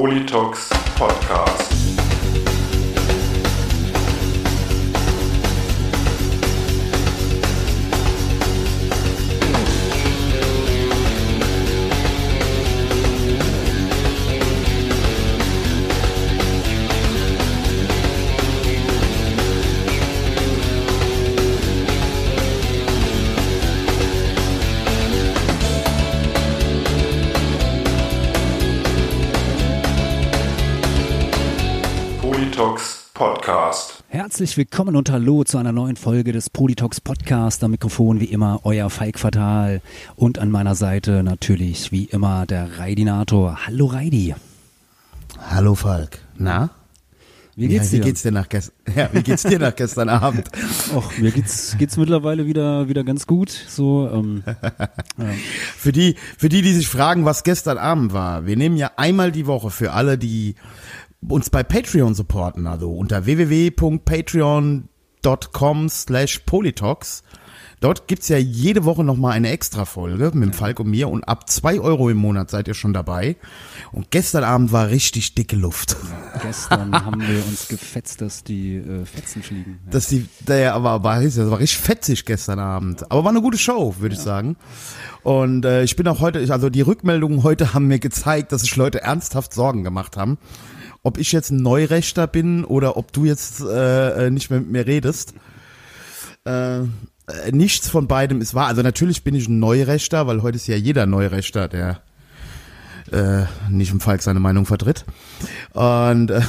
Politox Podcast. Herzlich willkommen und hallo zu einer neuen Folge des Politox Podcast. Am Mikrofon wie immer euer Falk Fatal und an meiner Seite natürlich wie immer der Raidinator. Hallo Raidi. Hallo Falk. Na? Wie geht's ja, dir? Wie geht's dir nach, gest ja, wie geht's dir nach gestern Abend? Och, mir geht's, geht's mittlerweile wieder, wieder ganz gut. So, ähm, Für die, für die, die sich fragen, was gestern Abend war. Wir nehmen ja einmal die Woche für alle, die uns bei Patreon supporten, also unter www.patreon.com slash Politox. Dort gibt's ja jede Woche nochmal eine Extra-Folge mit dem Falk und mir und ab zwei Euro im Monat seid ihr schon dabei. Und gestern Abend war richtig dicke Luft. gestern haben wir uns gefetzt, dass die äh, Fetzen fliegen. Ja. dass die, der aber war, das war richtig fetzig gestern Abend. Aber war eine gute Show, würde ich sagen. Und äh, ich bin auch heute, also die Rückmeldungen heute haben mir gezeigt, dass sich Leute ernsthaft Sorgen gemacht haben, ob ich jetzt ein Neurechter bin oder ob du jetzt äh, äh, nicht mehr mit mir redest. Äh, äh, nichts von beidem ist wahr. Also natürlich bin ich ein Neurechter, weil heute ist ja jeder Neurechter, der äh, nicht im Falk seine Meinung vertritt. Und äh,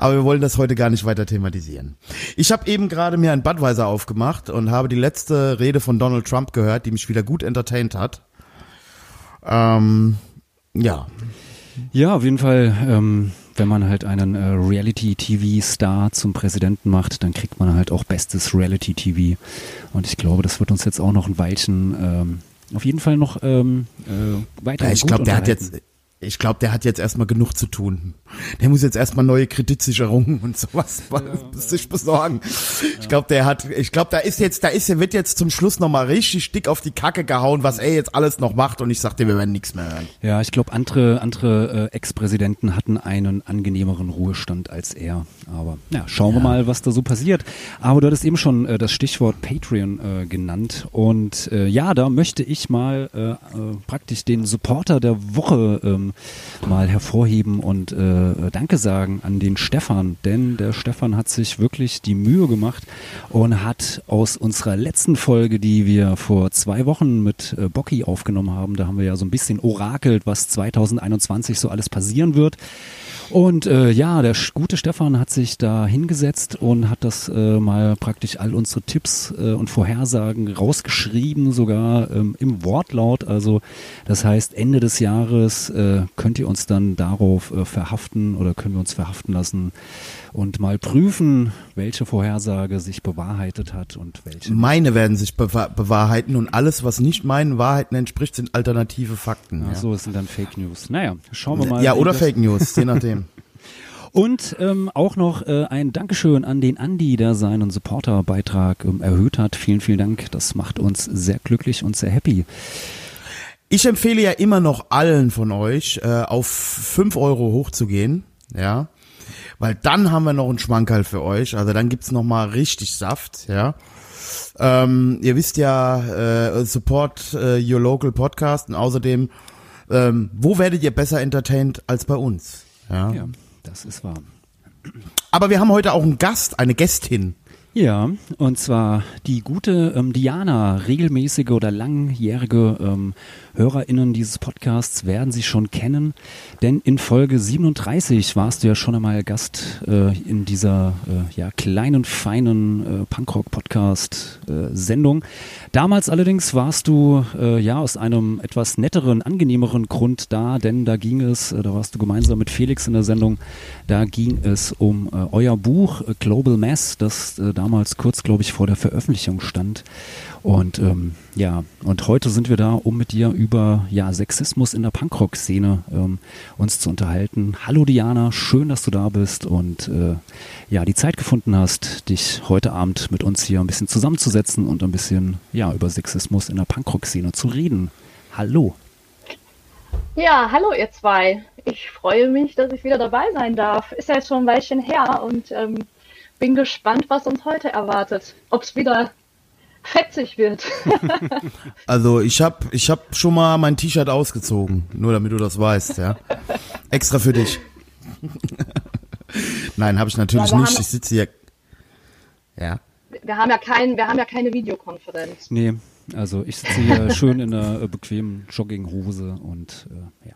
aber wir wollen das heute gar nicht weiter thematisieren. Ich habe eben gerade mir ein Budweiser aufgemacht und habe die letzte Rede von Donald Trump gehört, die mich wieder gut entertained hat. Ähm, ja, Ja, auf jeden Fall, ähm, wenn man halt einen äh, Reality-TV-Star zum Präsidenten macht, dann kriegt man halt auch bestes Reality-TV. Und ich glaube, das wird uns jetzt auch noch ein Weilchen ähm, auf jeden Fall noch ähm, äh, weiter ja ich glaube, der hat jetzt, ich glaube, der hat jetzt erstmal genug zu tun. Der muss jetzt erstmal neue Kreditsicherungen und sowas sich besorgen. Ich glaube, der hat, ich glaube, da ist jetzt, da ist, er wird jetzt zum Schluss nochmal richtig dick auf die Kacke gehauen, was er jetzt alles noch macht und ich sag dir, wir werden nichts mehr hören. Ja, ich glaube, andere, andere äh, Ex-Präsidenten hatten einen angenehmeren Ruhestand als er. Aber ja, schauen wir mal, was da so passiert. Aber du hattest eben schon äh, das Stichwort Patreon äh, genannt. Und äh, ja, da möchte ich mal äh, äh, praktisch den Supporter der Woche ähm, mal hervorheben und äh, Danke sagen an den Stefan. Denn der Stefan hat sich wirklich die Mühe gemacht und hat aus unserer letzten Folge, die wir vor zwei Wochen mit äh, Bocky aufgenommen haben, da haben wir ja so ein bisschen orakelt, was 2021 so alles passieren wird. Und äh, ja, der gute Stefan hat sich da hingesetzt und hat das äh, mal praktisch all unsere Tipps äh, und Vorhersagen rausgeschrieben, sogar ähm, im Wortlaut. Also das heißt, Ende des Jahres äh, könnt ihr uns dann darauf äh, verhaften oder können wir uns verhaften lassen und mal prüfen, welche Vorhersage sich bewahrheitet hat und welche. Meine werden sich bewahr bewahrheiten und alles, was nicht meinen Wahrheiten entspricht, sind alternative Fakten. Ach so, es sind dann Fake News. Naja, schauen wir mal. ja, oder Fake News, je nachdem. Und ähm, auch noch äh, ein Dankeschön an den Andi, der seinen Supporterbeitrag ähm, erhöht hat. Vielen, vielen Dank. Das macht uns sehr glücklich und sehr happy. Ich empfehle ja immer noch allen von euch, äh, auf fünf Euro hochzugehen, ja. Weil dann haben wir noch einen Schmankerl für euch. Also dann gibt's noch mal richtig Saft, ja. Ähm, ihr wisst ja, äh, support äh, your local podcast und außerdem, ähm, wo werdet ihr besser entertained als bei uns? Ja. Ja, das ist wahr. Aber wir haben heute auch einen Gast, eine Gästin. Ja, und zwar die gute ähm, Diana, regelmäßige oder langjährige ähm, HörerInnen dieses Podcasts werden sie schon kennen, denn in Folge 37 warst du ja schon einmal Gast äh, in dieser äh, ja, kleinen, feinen äh, Punkrock-Podcast-Sendung. Damals allerdings warst du äh, ja aus einem etwas netteren, angenehmeren Grund da, denn da ging es, äh, da warst du gemeinsam mit Felix in der Sendung, da ging es um äh, euer Buch äh, Global Mass, das äh, damals kurz, glaube ich, vor der Veröffentlichung stand. Und ähm, ja, und heute sind wir da, um mit dir über ja, Sexismus in der Punkrock-Szene ähm, uns zu unterhalten. Hallo Diana, schön, dass du da bist und äh, ja, die Zeit gefunden hast, dich heute Abend mit uns hier ein bisschen zusammenzusetzen und ein bisschen ja, über Sexismus in der Punkrock-Szene zu reden. Hallo. Ja, hallo ihr zwei. Ich freue mich, dass ich wieder dabei sein darf. Ist ja jetzt schon ein Weilchen her und ähm, bin gespannt, was uns heute erwartet. Ob es wieder fetzig wird. also ich habe ich hab schon mal mein T-Shirt ausgezogen, nur damit du das weißt, ja. Extra für dich. Nein, habe ich natürlich ja, nicht. Ich sitze hier. Ja. Wir haben ja kein, wir haben ja keine Videokonferenz. Nee, also ich sitze hier schön in einer äh, bequemen Jogginghose und äh, ja.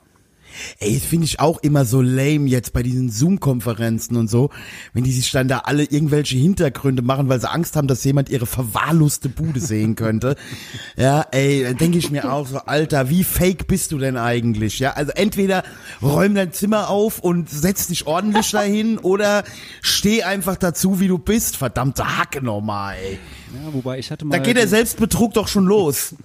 Ey, das finde ich auch immer so lame jetzt bei diesen Zoom-Konferenzen und so, wenn die sich dann da alle irgendwelche Hintergründe machen, weil sie Angst haben, dass jemand ihre verwahrloste Bude sehen könnte. ja, ey, denke ich mir auch so, Alter, wie fake bist du denn eigentlich? Ja, also entweder räum dein Zimmer auf und setz dich ordentlich dahin oder steh einfach dazu, wie du bist. Verdammte Hacke nochmal, ey. Ja, wobei ich hatte mal. Da geht der Selbstbetrug doch schon los.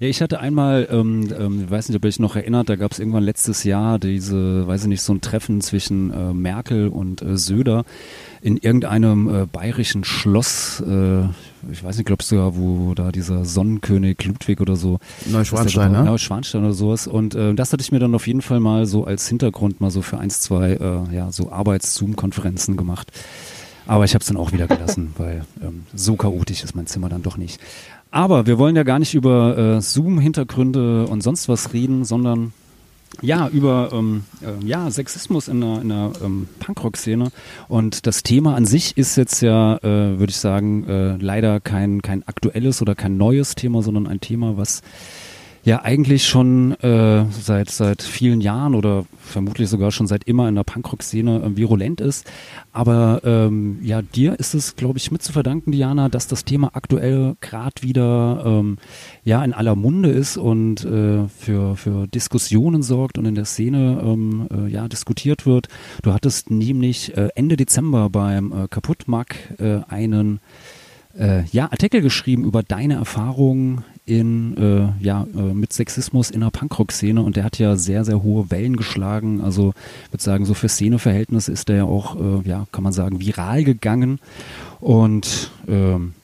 Ja, ich hatte einmal, ähm, ähm, ich weiß nicht, ob ihr euch noch erinnert, da gab es irgendwann letztes Jahr diese, weiß ich nicht, so ein Treffen zwischen äh, Merkel und äh, Söder in irgendeinem äh, bayerischen Schloss, äh, ich weiß nicht, glaubst du ja, wo da dieser Sonnenkönig Ludwig oder so. Neuschwanstein, ne? Neuschwanstein oder sowas. Und äh, das hatte ich mir dann auf jeden Fall mal so als Hintergrund mal so für eins, zwei, äh, ja, so Arbeits-Zoom-Konferenzen gemacht. Aber ich habe es dann auch wieder gelassen, weil ähm, so chaotisch ist mein Zimmer dann doch nicht. Aber wir wollen ja gar nicht über äh, Zoom-Hintergründe und sonst was reden, sondern ja, über ähm, äh, ja, Sexismus in der, in der ähm, Punkrock-Szene. Und das Thema an sich ist jetzt ja, äh, würde ich sagen, äh, leider kein, kein aktuelles oder kein neues Thema, sondern ein Thema, was ja eigentlich schon äh, seit seit vielen Jahren oder vermutlich sogar schon seit immer in der Punkrock-Szene äh, virulent ist. Aber ähm, ja, dir ist es, glaube ich, mit zu verdanken, Diana, dass das Thema aktuell gerade wieder ähm, ja in aller Munde ist und äh, für für Diskussionen sorgt und in der Szene ähm, äh, ja diskutiert wird. Du hattest nämlich äh, Ende Dezember beim äh, Kaputtmack äh, einen äh, ja, Artikel geschrieben über deine Erfahrungen in, äh, ja, äh, mit Sexismus in der Punkrock-Szene und der hat ja sehr, sehr hohe Wellen geschlagen. Also würde sagen, so für Szeneverhältnisse ist der ja auch, äh, ja, kann man sagen, viral gegangen. Und ähm,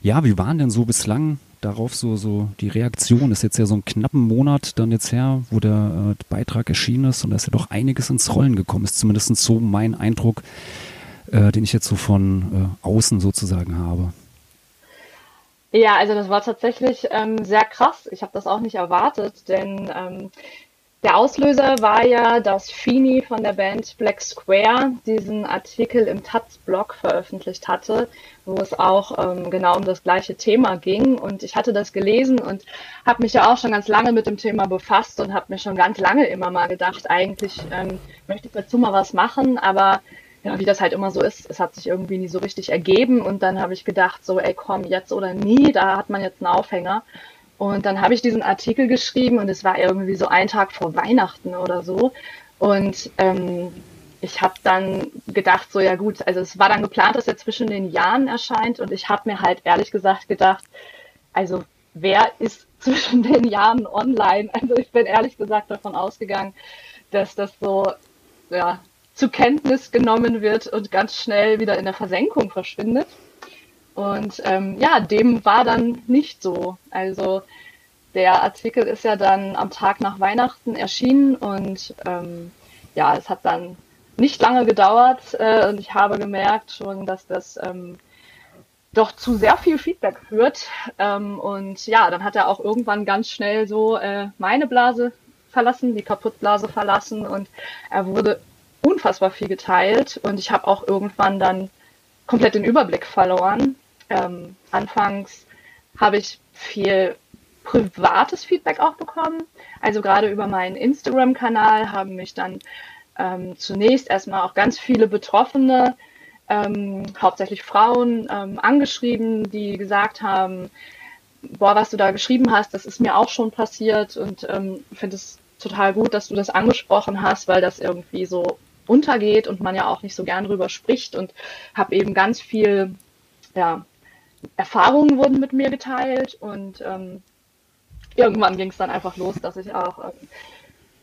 ja, wie waren denn so bislang darauf so, so die Reaktion? Ist jetzt ja so einen knappen Monat dann jetzt her, wo der äh, Beitrag erschienen ist und da ist ja doch einiges ins Rollen gekommen, ist zumindest so mein Eindruck, äh, den ich jetzt so von äh, außen sozusagen habe. Ja, also das war tatsächlich ähm, sehr krass. Ich habe das auch nicht erwartet, denn ähm, der Auslöser war ja, dass Fini von der Band Black Square diesen Artikel im Taz-Blog veröffentlicht hatte, wo es auch ähm, genau um das gleiche Thema ging. Und ich hatte das gelesen und habe mich ja auch schon ganz lange mit dem Thema befasst und habe mir schon ganz lange immer mal gedacht, eigentlich ähm, möchte ich dazu mal was machen, aber ja, wie das halt immer so ist, es hat sich irgendwie nie so richtig ergeben und dann habe ich gedacht, so, ey, komm, jetzt oder nie, da hat man jetzt einen Aufhänger. Und dann habe ich diesen Artikel geschrieben und es war irgendwie so ein Tag vor Weihnachten oder so. Und ähm, ich habe dann gedacht, so ja gut, also es war dann geplant, dass er zwischen den Jahren erscheint und ich habe mir halt ehrlich gesagt gedacht, also wer ist zwischen den Jahren online? Also ich bin ehrlich gesagt davon ausgegangen, dass das so ja, zur Kenntnis genommen wird und ganz schnell wieder in der Versenkung verschwindet. Und ähm, ja, dem war dann nicht so. Also der Artikel ist ja dann am Tag nach Weihnachten erschienen und ähm, ja, es hat dann nicht lange gedauert äh, und ich habe gemerkt schon, dass das ähm, doch zu sehr viel Feedback führt. Ähm, und ja, dann hat er auch irgendwann ganz schnell so äh, meine Blase verlassen, die Kaputtblase verlassen und er wurde unfassbar viel geteilt und ich habe auch irgendwann dann komplett den Überblick verloren. Ähm, anfangs habe ich viel privates Feedback auch bekommen. Also gerade über meinen Instagram-Kanal haben mich dann ähm, zunächst erstmal auch ganz viele Betroffene, ähm, hauptsächlich Frauen, ähm, angeschrieben, die gesagt haben, boah, was du da geschrieben hast, das ist mir auch schon passiert und ähm, finde es total gut, dass du das angesprochen hast, weil das irgendwie so untergeht und man ja auch nicht so gern drüber spricht und habe eben ganz viel, ja, Erfahrungen wurden mit mir geteilt und ähm, irgendwann ging es dann einfach los, dass ich auch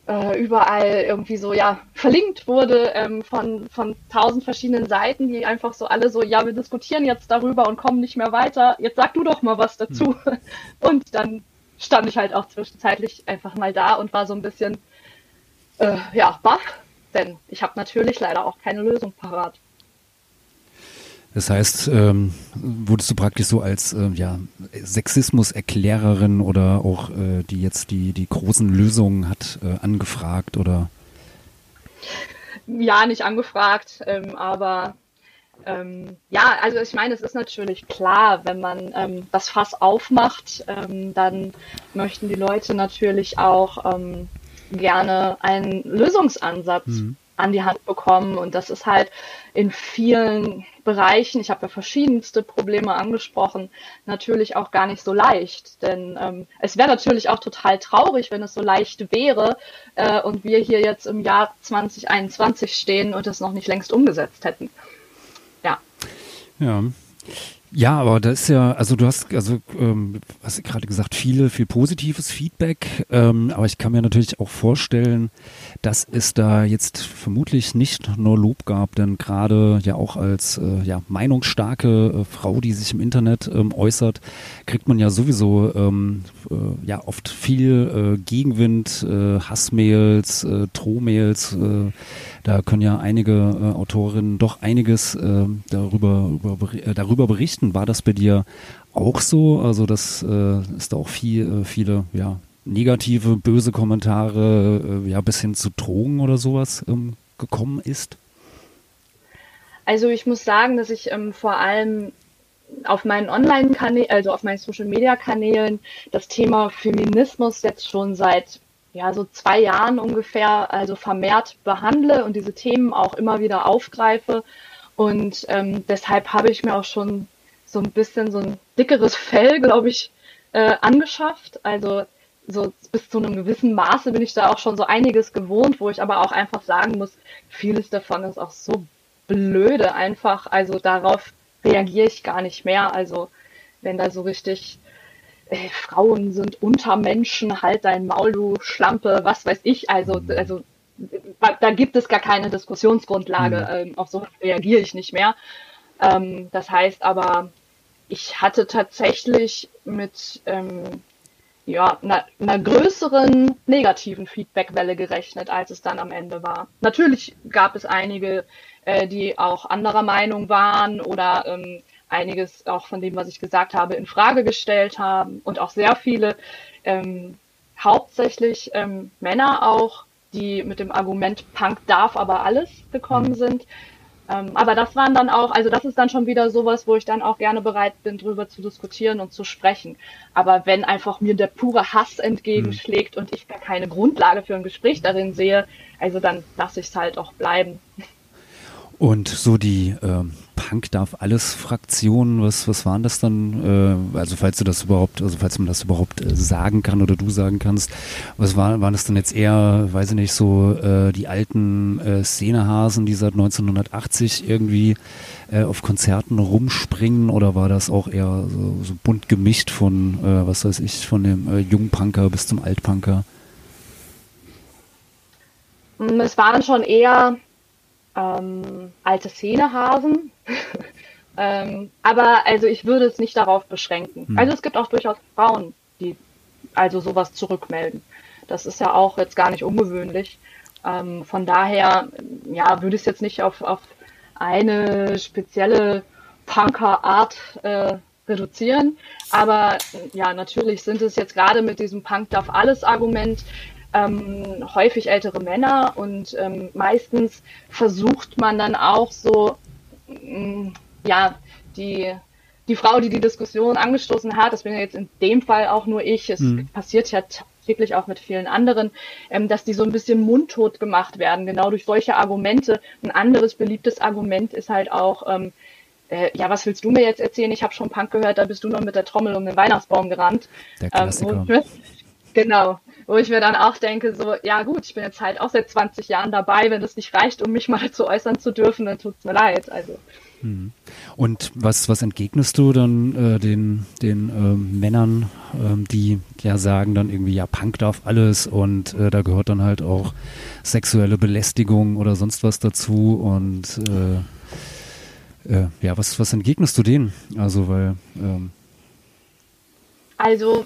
äh, überall irgendwie so ja verlinkt wurde ähm, von von tausend verschiedenen Seiten, die einfach so alle so ja wir diskutieren jetzt darüber und kommen nicht mehr weiter. Jetzt sag du doch mal was dazu. Mhm. Und dann stand ich halt auch zwischenzeitlich einfach mal da und war so ein bisschen äh, ja, baff, denn ich habe natürlich leider auch keine Lösung parat. Das heißt, ähm, wurdest du praktisch so als äh, ja, Sexismus-Erklärerin oder auch äh, die jetzt die, die großen Lösungen hat äh, angefragt oder? Ja, nicht angefragt, ähm, aber ähm, ja, also ich meine, es ist natürlich klar, wenn man ähm, das Fass aufmacht, ähm, dann möchten die Leute natürlich auch ähm, gerne einen Lösungsansatz mhm. an die Hand bekommen. Und das ist halt in vielen Bereichen, ich habe ja verschiedenste Probleme angesprochen, natürlich auch gar nicht so leicht. Denn ähm, es wäre natürlich auch total traurig, wenn es so leicht wäre äh, und wir hier jetzt im Jahr 2021 stehen und es noch nicht längst umgesetzt hätten. Ja. Ja. Ja, aber das ist ja, also du hast, also ähm, hast gerade gesagt, viele, viel positives Feedback, ähm, aber ich kann mir natürlich auch vorstellen, dass es da jetzt vermutlich nicht nur Lob gab, denn gerade ja auch als äh, ja, meinungsstarke äh, Frau, die sich im Internet ähm, äußert, kriegt man ja sowieso ähm, äh, ja oft viel äh, Gegenwind, äh, Hassmails, äh, Drohmails, äh, da können ja einige äh, Autorinnen doch einiges äh, darüber, über, äh, darüber berichten. War das bei dir auch so? Also, dass äh, es da auch viel, äh, viele, ja, negative, böse Kommentare, äh, ja, bis hin zu Drogen oder sowas ähm, gekommen ist? Also ich muss sagen, dass ich ähm, vor allem auf meinen Online-Kanälen, also auf meinen Social-Media-Kanälen das Thema Feminismus jetzt schon seit ja, so zwei Jahren ungefähr also vermehrt behandle und diese Themen auch immer wieder aufgreife. Und ähm, deshalb habe ich mir auch schon so ein bisschen so ein dickeres Fell, glaube ich, äh, angeschafft. Also so bis zu einem gewissen Maße bin ich da auch schon so einiges gewohnt, wo ich aber auch einfach sagen muss, vieles davon ist auch so blöde einfach. Also darauf reagiere ich gar nicht mehr. Also wenn da so richtig äh, Frauen sind Untermenschen, halt dein Maul, du Schlampe, was weiß ich. Also, also da gibt es gar keine Diskussionsgrundlage. Mhm. Ähm, auf so reagiere ich nicht mehr. Ähm, das heißt aber, ich hatte tatsächlich mit ähm, ja, einer, einer größeren negativen Feedbackwelle gerechnet, als es dann am Ende war. Natürlich gab es einige, äh, die auch anderer Meinung waren oder ähm, einiges auch von dem, was ich gesagt habe, in Frage gestellt haben und auch sehr viele, ähm, hauptsächlich ähm, Männer auch, die mit dem Argument Punk darf aber alles gekommen mhm. sind. Ähm, aber das waren dann auch, also das ist dann schon wieder sowas, wo ich dann auch gerne bereit bin, drüber zu diskutieren und zu sprechen. Aber wenn einfach mir der pure Hass entgegenschlägt mhm. und ich gar keine Grundlage für ein Gespräch darin sehe, also dann lasse ich es halt auch bleiben. Und so die äh, Punk darf alles Fraktionen, was, was waren das dann? Äh, also falls du das überhaupt, also falls man das überhaupt äh, sagen kann oder du sagen kannst, was war, waren das dann jetzt eher, weiß ich nicht, so äh, die alten äh, Szenehasen, die seit 1980 irgendwie äh, auf Konzerten rumspringen oder war das auch eher so, so bunt gemischt von, äh, was weiß ich, von dem äh, Jungpunker bis zum Altpunker? Es waren schon eher ähm, alte Szenehasen. ähm, aber also ich würde es nicht darauf beschränken. Hm. Also es gibt auch durchaus Frauen, die also sowas zurückmelden. Das ist ja auch jetzt gar nicht ungewöhnlich. Ähm, von daher, ja, würde ich es jetzt nicht auf, auf eine spezielle Punker-Art äh, reduzieren. Aber ja, natürlich sind es jetzt gerade mit diesem Punk darf alles Argument ähm, häufig ältere Männer und ähm, meistens versucht man dann auch so, mh, mm, ja, die, die Frau, die die Diskussion angestoßen hat, das bin ja jetzt in dem Fall auch nur ich, es mhm. passiert ja wirklich auch mit vielen anderen, ähm, dass die so ein bisschen mundtot gemacht werden, genau durch solche Argumente. Ein anderes beliebtes Argument ist halt auch, ähm, äh, ja, was willst du mir jetzt erzählen? Ich habe schon Punk gehört, da bist du noch mit der Trommel um den Weihnachtsbaum gerannt. Der Klassiker. Ähm, genau wo ich mir dann auch denke, so, ja gut, ich bin jetzt halt auch seit 20 Jahren dabei, wenn es nicht reicht, um mich mal zu äußern zu dürfen, dann tut's mir leid. Also. Hm. Und was, was entgegnest du dann äh, den, den äh, Männern, äh, die ja sagen dann irgendwie, ja, Punk darf alles und äh, da gehört dann halt auch sexuelle Belästigung oder sonst was dazu und äh, äh, ja, was, was entgegnest du denen? Also, weil ähm also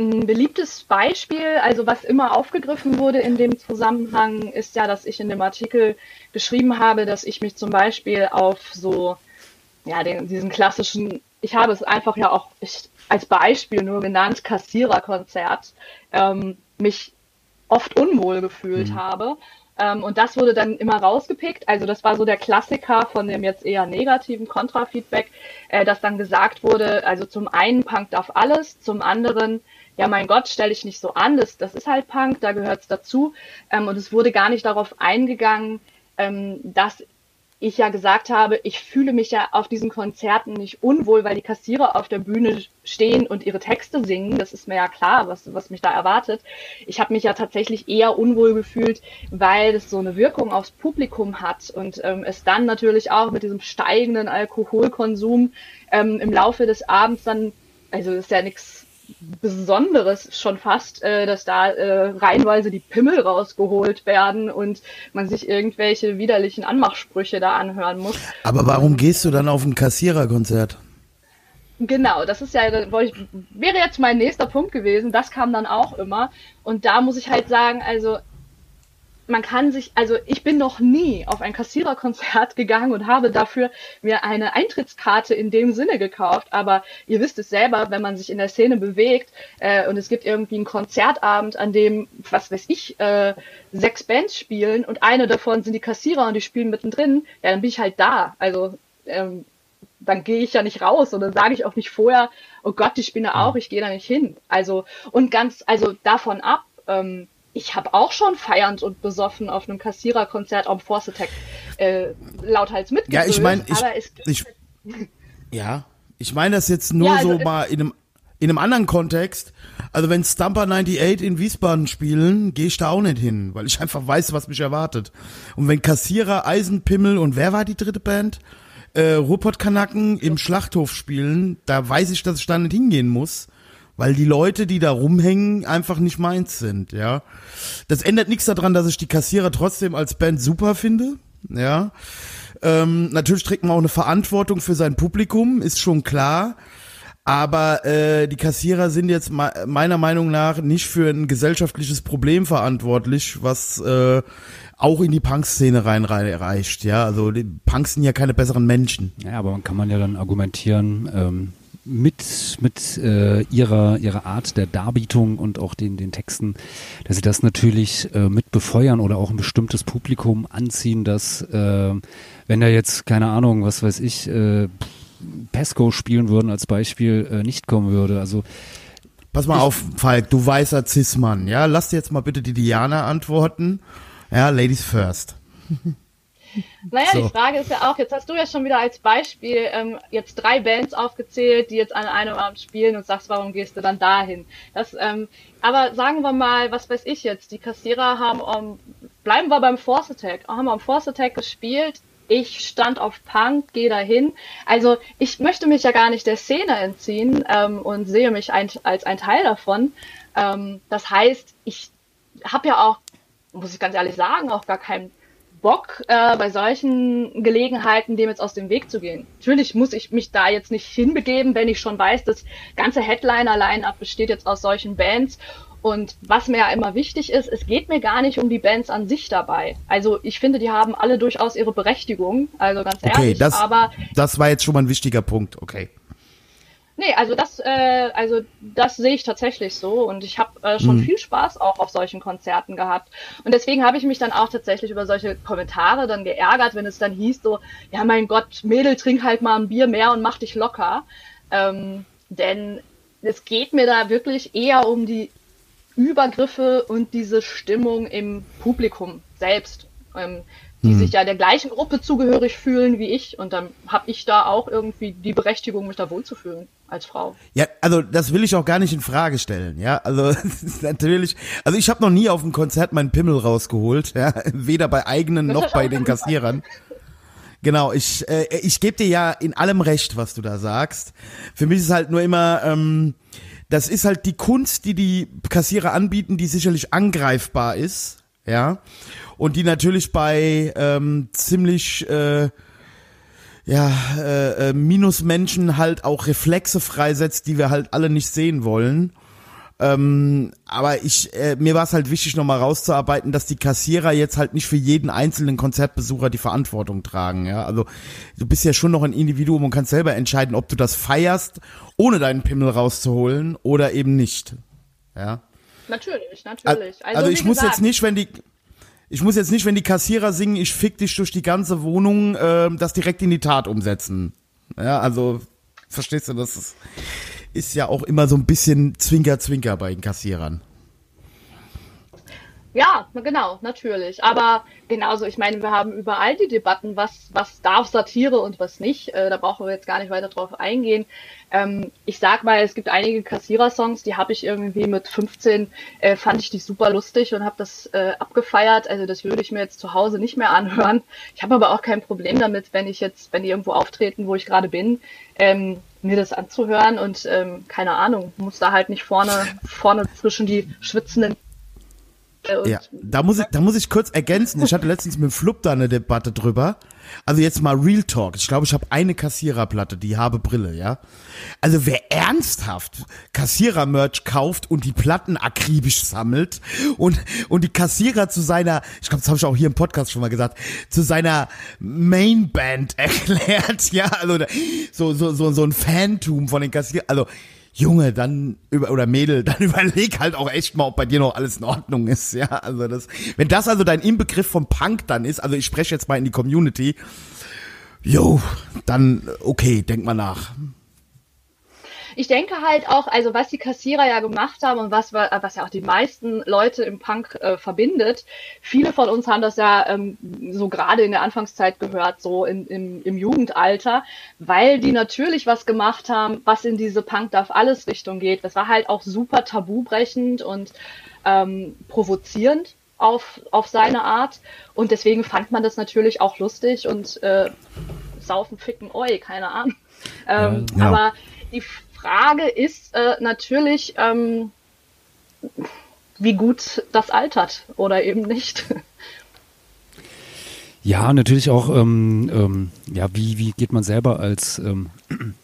Ein beliebtes Beispiel, also was immer aufgegriffen wurde in dem Zusammenhang, ist ja, dass ich in dem Artikel geschrieben habe, dass ich mich zum Beispiel auf so, ja, den, diesen klassischen, ich habe es einfach ja auch ich, als Beispiel nur genannt, Kassiererkonzert, ähm, mich oft unwohl gefühlt mhm. habe. Ähm, und das wurde dann immer rausgepickt. Also das war so der Klassiker von dem jetzt eher negativen Kontrafeedback, äh, dass dann gesagt wurde, also zum einen Punk darf alles, zum anderen ja, mein Gott, stell dich nicht so an, das, das ist halt Punk, da gehört's dazu. Ähm, und es wurde gar nicht darauf eingegangen, ähm, dass ich ja gesagt habe, ich fühle mich ja auf diesen Konzerten nicht unwohl, weil die Kassierer auf der Bühne stehen und ihre Texte singen. Das ist mir ja klar, was, was mich da erwartet. Ich habe mich ja tatsächlich eher unwohl gefühlt, weil es so eine Wirkung aufs Publikum hat und ähm, es dann natürlich auch mit diesem steigenden Alkoholkonsum ähm, im Laufe des Abends dann, also ist ja nichts Besonderes schon fast, äh, dass da äh, reihenweise die Pimmel rausgeholt werden und man sich irgendwelche widerlichen Anmachsprüche da anhören muss. Aber warum gehst du dann auf ein Kassiererkonzert? Genau, das ist ja, ich, wäre jetzt mein nächster Punkt gewesen. Das kam dann auch immer. Und da muss ich halt sagen, also man kann sich, also ich bin noch nie auf ein Kassiererkonzert gegangen und habe dafür mir eine Eintrittskarte in dem Sinne gekauft. Aber ihr wisst es selber, wenn man sich in der Szene bewegt äh, und es gibt irgendwie einen Konzertabend, an dem, was weiß ich, äh, sechs Bands spielen und eine davon sind die Kassierer und die spielen mittendrin, ja, dann bin ich halt da. Also ähm, dann gehe ich ja nicht raus und dann sage ich auch nicht vorher, oh Gott, die spielen da auch, ich gehe da nicht hin. Also und ganz, also davon ab. Ähm, ich habe auch schon feiernd und besoffen auf einem Kassiererkonzert am Force Attack äh, lauthals mitgewirkt. Ja, ich meine, ich, ich, ja, ich meine das jetzt nur ja, also so mal in einem in einem anderen Kontext. Also wenn Stumper 98 in Wiesbaden spielen, gehe ich da auch nicht hin, weil ich einfach weiß, was mich erwartet. Und wenn Kassierer, Eisenpimmel und wer war die dritte Band? Äh, Ruhrpott-Kanaken im Schlachthof spielen, da weiß ich, dass ich da nicht hingehen muss weil die Leute, die da rumhängen, einfach nicht meins sind, ja. Das ändert nichts daran, dass ich die Kassierer trotzdem als Band super finde, ja. Ähm, natürlich trägt man auch eine Verantwortung für sein Publikum, ist schon klar. Aber äh, die Kassierer sind jetzt meiner Meinung nach nicht für ein gesellschaftliches Problem verantwortlich, was äh, auch in die Punk-Szene reinreicht. Ja, also die Punks sind ja keine besseren Menschen. Ja, aber man kann man ja dann argumentieren, ähm, mit, mit äh, ihrer, ihrer Art der Darbietung und auch den, den Texten, dass sie das natürlich äh, mit befeuern oder auch ein bestimmtes Publikum anziehen, dass äh, wenn da jetzt, keine Ahnung, was weiß ich, äh, Pesco spielen würden als Beispiel, äh, nicht kommen würde. Also Pass mal ich, auf, Falk, du weißer Cis-Mann, ja? Lass dir jetzt mal bitte die Diana antworten. Ja, Ladies first. Naja, so. die Frage ist ja auch, jetzt hast du ja schon wieder als Beispiel ähm, jetzt drei Bands aufgezählt, die jetzt an einem Abend spielen und sagst, warum gehst du dann dahin? Das, ähm, aber sagen wir mal, was weiß ich jetzt, die Kassierer haben, um, bleiben wir beim Force Attack, haben am Force Attack gespielt, ich stand auf Punk, gehe dahin. Also ich möchte mich ja gar nicht der Szene entziehen ähm, und sehe mich ein, als ein Teil davon. Ähm, das heißt, ich habe ja auch, muss ich ganz ehrlich sagen, auch gar keinen Bock, äh, bei solchen Gelegenheiten dem jetzt aus dem Weg zu gehen. Natürlich muss ich mich da jetzt nicht hinbegeben, wenn ich schon weiß, das ganze Headliner-Line-Up besteht jetzt aus solchen Bands. Und was mir ja immer wichtig ist, es geht mir gar nicht um die Bands an sich dabei. Also ich finde, die haben alle durchaus ihre Berechtigung, also ganz okay, ehrlich. Das, aber das war jetzt schon mal ein wichtiger Punkt, okay. Nee, also das, äh, also das sehe ich tatsächlich so und ich habe äh, schon mhm. viel Spaß auch auf solchen Konzerten gehabt und deswegen habe ich mich dann auch tatsächlich über solche Kommentare dann geärgert, wenn es dann hieß so, ja mein Gott, Mädel, trink halt mal ein Bier mehr und mach dich locker, ähm, denn es geht mir da wirklich eher um die Übergriffe und diese Stimmung im Publikum selbst. Ähm, die hm. sich ja der gleichen Gruppe zugehörig fühlen wie ich. Und dann habe ich da auch irgendwie die Berechtigung, mich da wohlzufühlen als Frau. Ja, also das will ich auch gar nicht in Frage stellen, ja. Also natürlich, also ich habe noch nie auf einem Konzert meinen Pimmel rausgeholt, ja, weder bei eigenen noch bei den Kassierern. Genau, ich äh, ich gebe dir ja in allem recht, was du da sagst. Für mich ist halt nur immer ähm, das ist halt die Kunst, die die Kassierer anbieten, die sicherlich angreifbar ist, ja und die natürlich bei ähm, ziemlich äh, ja, äh, äh, Minusmenschen halt auch Reflexe freisetzt, die wir halt alle nicht sehen wollen. Ähm, aber ich, äh, mir war es halt wichtig, nochmal rauszuarbeiten, dass die Kassierer jetzt halt nicht für jeden einzelnen Konzertbesucher die Verantwortung tragen. Ja, also du bist ja schon noch ein Individuum und kannst selber entscheiden, ob du das feierst, ohne deinen Pimmel rauszuholen oder eben nicht. Ja. Natürlich, natürlich. Also, also ich muss jetzt nicht, wenn die, ich muss jetzt nicht, wenn die Kassierer singen, ich fick dich durch die ganze Wohnung, äh, das direkt in die Tat umsetzen. Ja, also verstehst du, das ist, ist ja auch immer so ein bisschen Zwinker-Zwinker bei den Kassierern. Ja, genau, natürlich. Aber genauso, ich meine, wir haben überall die Debatten, was, was darf Satire und was nicht. Äh, da brauchen wir jetzt gar nicht weiter drauf eingehen. Ähm, ich sag mal, es gibt einige Kassierer-Songs, die habe ich irgendwie mit 15, äh, fand ich die super lustig und habe das äh, abgefeiert. Also das würde ich mir jetzt zu Hause nicht mehr anhören. Ich habe aber auch kein Problem damit, wenn ich jetzt, wenn die irgendwo auftreten, wo ich gerade bin, ähm, mir das anzuhören und ähm, keine Ahnung, muss da halt nicht vorne, vorne zwischen die schwitzenden ja, da muss ich, da muss ich kurz ergänzen. Ich hatte letztens mit Flup da eine Debatte drüber. Also jetzt mal Real Talk. Ich glaube, ich habe eine Kassiererplatte, die habe Brille, ja. Also wer ernsthaft Kassierer-Merch kauft und die Platten akribisch sammelt und, und die Kassierer zu seiner, ich glaube, das habe ich auch hier im Podcast schon mal gesagt, zu seiner Mainband erklärt, ja, also so, so, so, so ein Fantum von den Kassierern, also Junge, dann über oder Mädel, dann überleg halt auch echt mal, ob bei dir noch alles in Ordnung ist, ja. Also das, wenn das also dein Inbegriff vom Punk dann ist, also ich spreche jetzt mal in die Community, jo, dann okay, denk mal nach ich denke halt auch, also was die Kassierer ja gemacht haben und was, was ja auch die meisten Leute im Punk äh, verbindet, viele von uns haben das ja ähm, so gerade in der Anfangszeit gehört, so in, im, im Jugendalter, weil die natürlich was gemacht haben, was in diese Punk darf alles Richtung geht. Das war halt auch super tabubrechend und ähm, provozierend auf, auf seine Art. Und deswegen fand man das natürlich auch lustig und äh, saufen, ficken, oi, keine Ahnung. Ähm, ja. Aber die Frage ist äh, natürlich, ähm, wie gut das altert oder eben nicht. Ja, natürlich auch, ähm, ähm, ja, wie, wie geht man selber als ähm,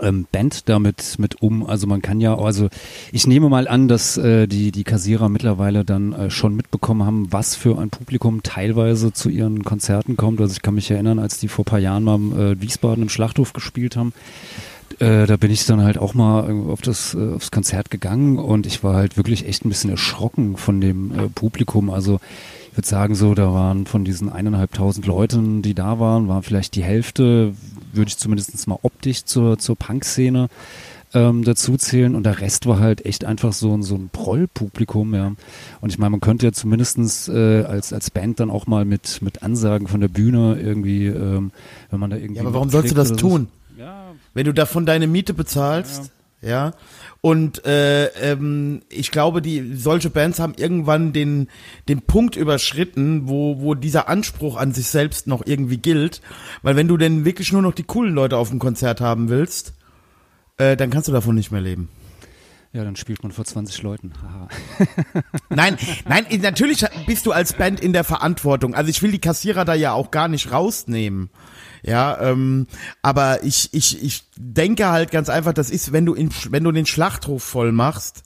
ähm, Band damit mit um? Also man kann ja, also ich nehme mal an, dass äh, die, die Kassierer mittlerweile dann äh, schon mitbekommen haben, was für ein Publikum teilweise zu ihren Konzerten kommt. Also ich kann mich erinnern, als die vor paar Jahren mal äh, Wiesbaden im Schlachthof gespielt haben äh, da bin ich dann halt auch mal auf das, äh, aufs Konzert gegangen und ich war halt wirklich echt ein bisschen erschrocken von dem äh, Publikum. Also ich würde sagen so, da waren von diesen eineinhalbtausend Leuten, die da waren, war vielleicht die Hälfte, würde ich zumindest mal optisch zur, zur Punk-Szene ähm, dazu zählen und der Rest war halt echt einfach so, so ein Proll-Publikum, ja. Und ich meine, man könnte ja zumindestens äh, als, als Band dann auch mal mit, mit Ansagen von der Bühne irgendwie, ähm, wenn man da irgendwie. Ja, aber warum sollst du das tun? Ja, wenn du davon deine Miete bezahlst, ja. ja und äh, ähm, ich glaube, die solche Bands haben irgendwann den den Punkt überschritten, wo wo dieser Anspruch an sich selbst noch irgendwie gilt, weil wenn du denn wirklich nur noch die coolen Leute auf dem Konzert haben willst, äh, dann kannst du davon nicht mehr leben. Ja, dann spielt man vor 20 Leuten. Haha. nein, nein, natürlich bist du als Band in der Verantwortung. Also ich will die Kassierer da ja auch gar nicht rausnehmen. Ja, ähm, aber ich, ich, ich denke halt ganz einfach, das ist, wenn du in, wenn du den Schlachthof voll machst,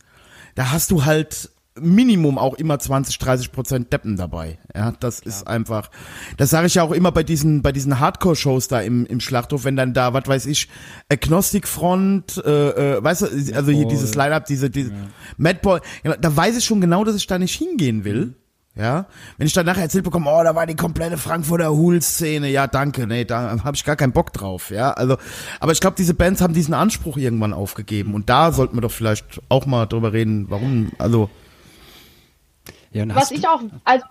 da hast du halt Minimum auch immer 20, 30 Prozent Deppen dabei. Ja, das Klar. ist einfach, das sage ich ja auch immer bei diesen, bei diesen Hardcore-Shows da im, im Schlachthof, wenn dann da, was weiß ich, Agnostic Front, äh, äh, weißt du, also hier dieses Line-Up, diese, diese ja. Madball, da weiß ich schon genau, dass ich da nicht hingehen will. Mhm. Ja, wenn ich dann nachher erzählt bekomme, oh, da war die komplette Frankfurter Hool-Szene, ja, danke, nee, da habe ich gar keinen Bock drauf, ja, also, aber ich glaube, diese Bands haben diesen Anspruch irgendwann aufgegeben und da sollten wir doch vielleicht auch mal drüber reden, warum, also. Ja, Was ich auch, also,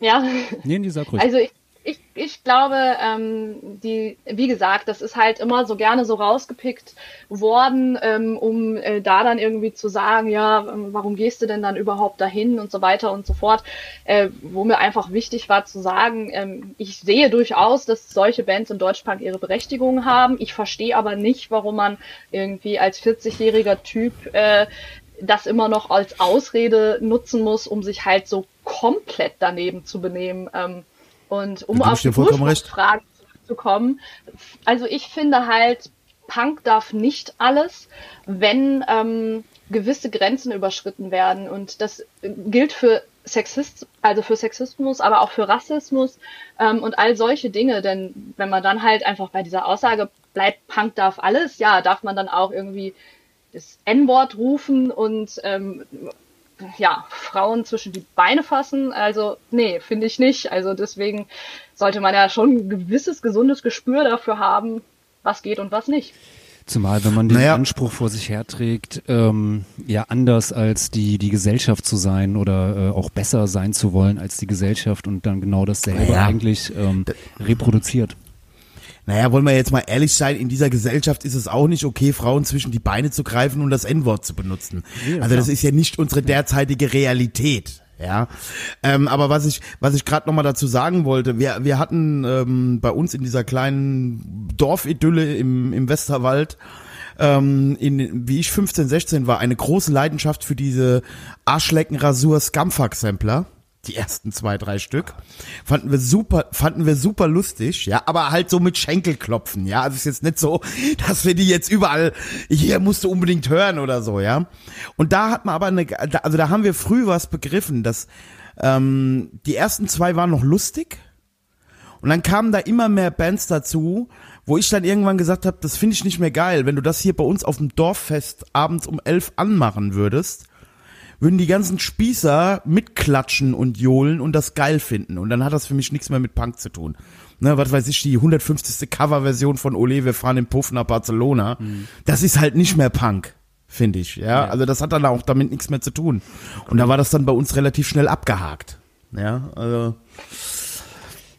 ja. Nee, die sag ruhig. Also ich, ich, ich glaube, ähm, die, wie gesagt, das ist halt immer so gerne so rausgepickt worden, ähm, um äh, da dann irgendwie zu sagen, ja, ähm, warum gehst du denn dann überhaupt dahin und so weiter und so fort. Äh, wo mir einfach wichtig war zu sagen, ähm, ich sehe durchaus, dass solche Bands im Deutschpunk ihre Berechtigung haben. Ich verstehe aber nicht, warum man irgendwie als 40-jähriger Typ äh, das immer noch als Ausrede nutzen muss, um sich halt so komplett daneben zu benehmen. Ähm, und um auf die Ursprungsfrage zu kommen, also ich finde halt, Punk darf nicht alles, wenn ähm, gewisse Grenzen überschritten werden. Und das gilt für Sexist, also für Sexismus, aber auch für Rassismus ähm, und all solche Dinge. Denn wenn man dann halt einfach bei dieser Aussage bleibt, Punk darf alles, ja, darf man dann auch irgendwie das N-Wort rufen und ähm, ja, Frauen zwischen die Beine fassen. Also, nee, finde ich nicht. Also deswegen sollte man ja schon ein gewisses gesundes Gespür dafür haben, was geht und was nicht. Zumal, wenn man den naja. Anspruch vor sich herträgt, ähm, ja anders als die, die Gesellschaft zu sein oder äh, auch besser sein zu wollen als die Gesellschaft und dann genau dasselbe naja. eigentlich ähm, reproduziert. Naja, wollen wir jetzt mal ehrlich sein, in dieser Gesellschaft ist es auch nicht okay, Frauen zwischen die Beine zu greifen und das N-Wort zu benutzen. Ja, also das ist ja nicht unsere derzeitige Realität. Ja, ähm, aber was ich was ich gerade noch mal dazu sagen wollte, wir wir hatten ähm, bei uns in dieser kleinen Dorfidylle im im Westerwald ähm, in wie ich 15 16 war eine große Leidenschaft für diese Arschleckenrasur Scumfuck Sampler die ersten zwei, drei Stück. Fanden wir super, fanden wir super lustig, ja, aber halt so mit Schenkelklopfen, ja. Also ist jetzt nicht so, dass wir die jetzt überall, hier musst du unbedingt hören oder so, ja. Und da hat man aber eine, also da haben wir früh was begriffen, dass ähm, die ersten zwei waren noch lustig. Und dann kamen da immer mehr Bands dazu, wo ich dann irgendwann gesagt habe, das finde ich nicht mehr geil, wenn du das hier bei uns auf dem Dorffest abends um elf anmachen würdest würden die ganzen Spießer mitklatschen und johlen und das geil finden. Und dann hat das für mich nichts mehr mit Punk zu tun. Ne, was weiß ich, die 150. Coverversion von Ole, wir fahren im Puff nach Barcelona. Mhm. Das ist halt nicht mehr Punk, finde ich. Ja? ja, also das hat dann auch damit nichts mehr zu tun. Und da war das dann bei uns relativ schnell abgehakt. Ja, also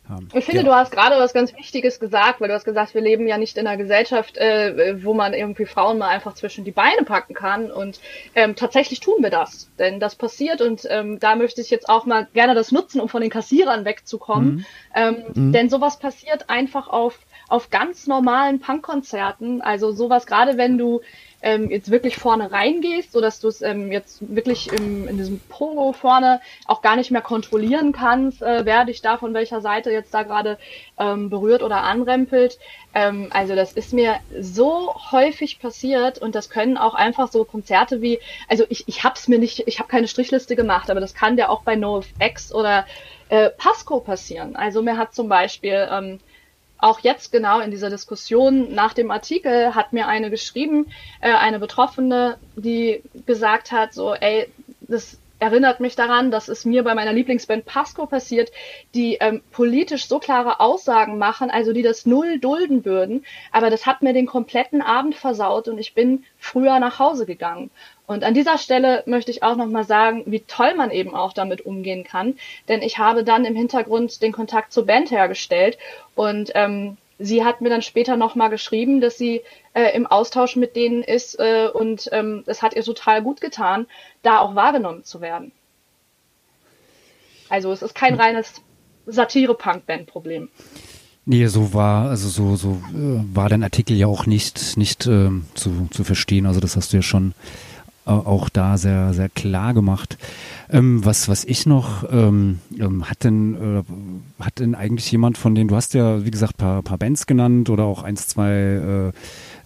haben. Ich finde, ja. du hast gerade was ganz Wichtiges gesagt, weil du hast gesagt, wir leben ja nicht in einer Gesellschaft, äh, wo man irgendwie Frauen mal einfach zwischen die Beine packen kann. Und ähm, tatsächlich tun wir das, denn das passiert und ähm, da möchte ich jetzt auch mal gerne das nutzen, um von den Kassierern wegzukommen. Mhm. Ähm, mhm. Denn sowas passiert einfach auf auf ganz normalen Punkkonzerten. Also sowas, gerade wenn du ähm, jetzt wirklich vorne reingehst, so dass du es ähm, jetzt wirklich im, in diesem Pogo vorne auch gar nicht mehr kontrollieren kannst, äh, wer dich da von welcher Seite jetzt da gerade ähm, berührt oder anrempelt. Ähm, also das ist mir so häufig passiert und das können auch einfach so Konzerte wie, also ich, ich hab's mir nicht, ich habe keine Strichliste gemacht, aber das kann ja auch bei NoFX oder äh, Pasco passieren. Also mir hat zum Beispiel ähm, auch jetzt genau in dieser Diskussion nach dem Artikel hat mir eine geschrieben, äh, eine Betroffene, die gesagt hat, so, ey, das erinnert mich daran, dass es mir bei meiner Lieblingsband Pasco passiert, die ähm, politisch so klare Aussagen machen, also die das null dulden würden, aber das hat mir den kompletten Abend versaut und ich bin früher nach Hause gegangen. Und an dieser Stelle möchte ich auch nochmal sagen, wie toll man eben auch damit umgehen kann, denn ich habe dann im Hintergrund den Kontakt zur Band hergestellt und ähm, sie hat mir dann später nochmal geschrieben, dass sie äh, im Austausch mit denen ist äh, und ähm, es hat ihr total gut getan, da auch wahrgenommen zu werden. Also es ist kein hm. reines Satire-Punk-Band-Problem. Nee, so war, also so, so äh, war dein Artikel ja auch nicht, nicht ähm, zu, zu verstehen. Also das hast du ja schon auch da sehr, sehr klar gemacht. Ähm, was, was ich noch, ähm, ähm, hat denn, äh, hat denn eigentlich jemand von denen, du hast ja, wie gesagt, paar, paar Bands genannt oder auch eins, zwei, äh,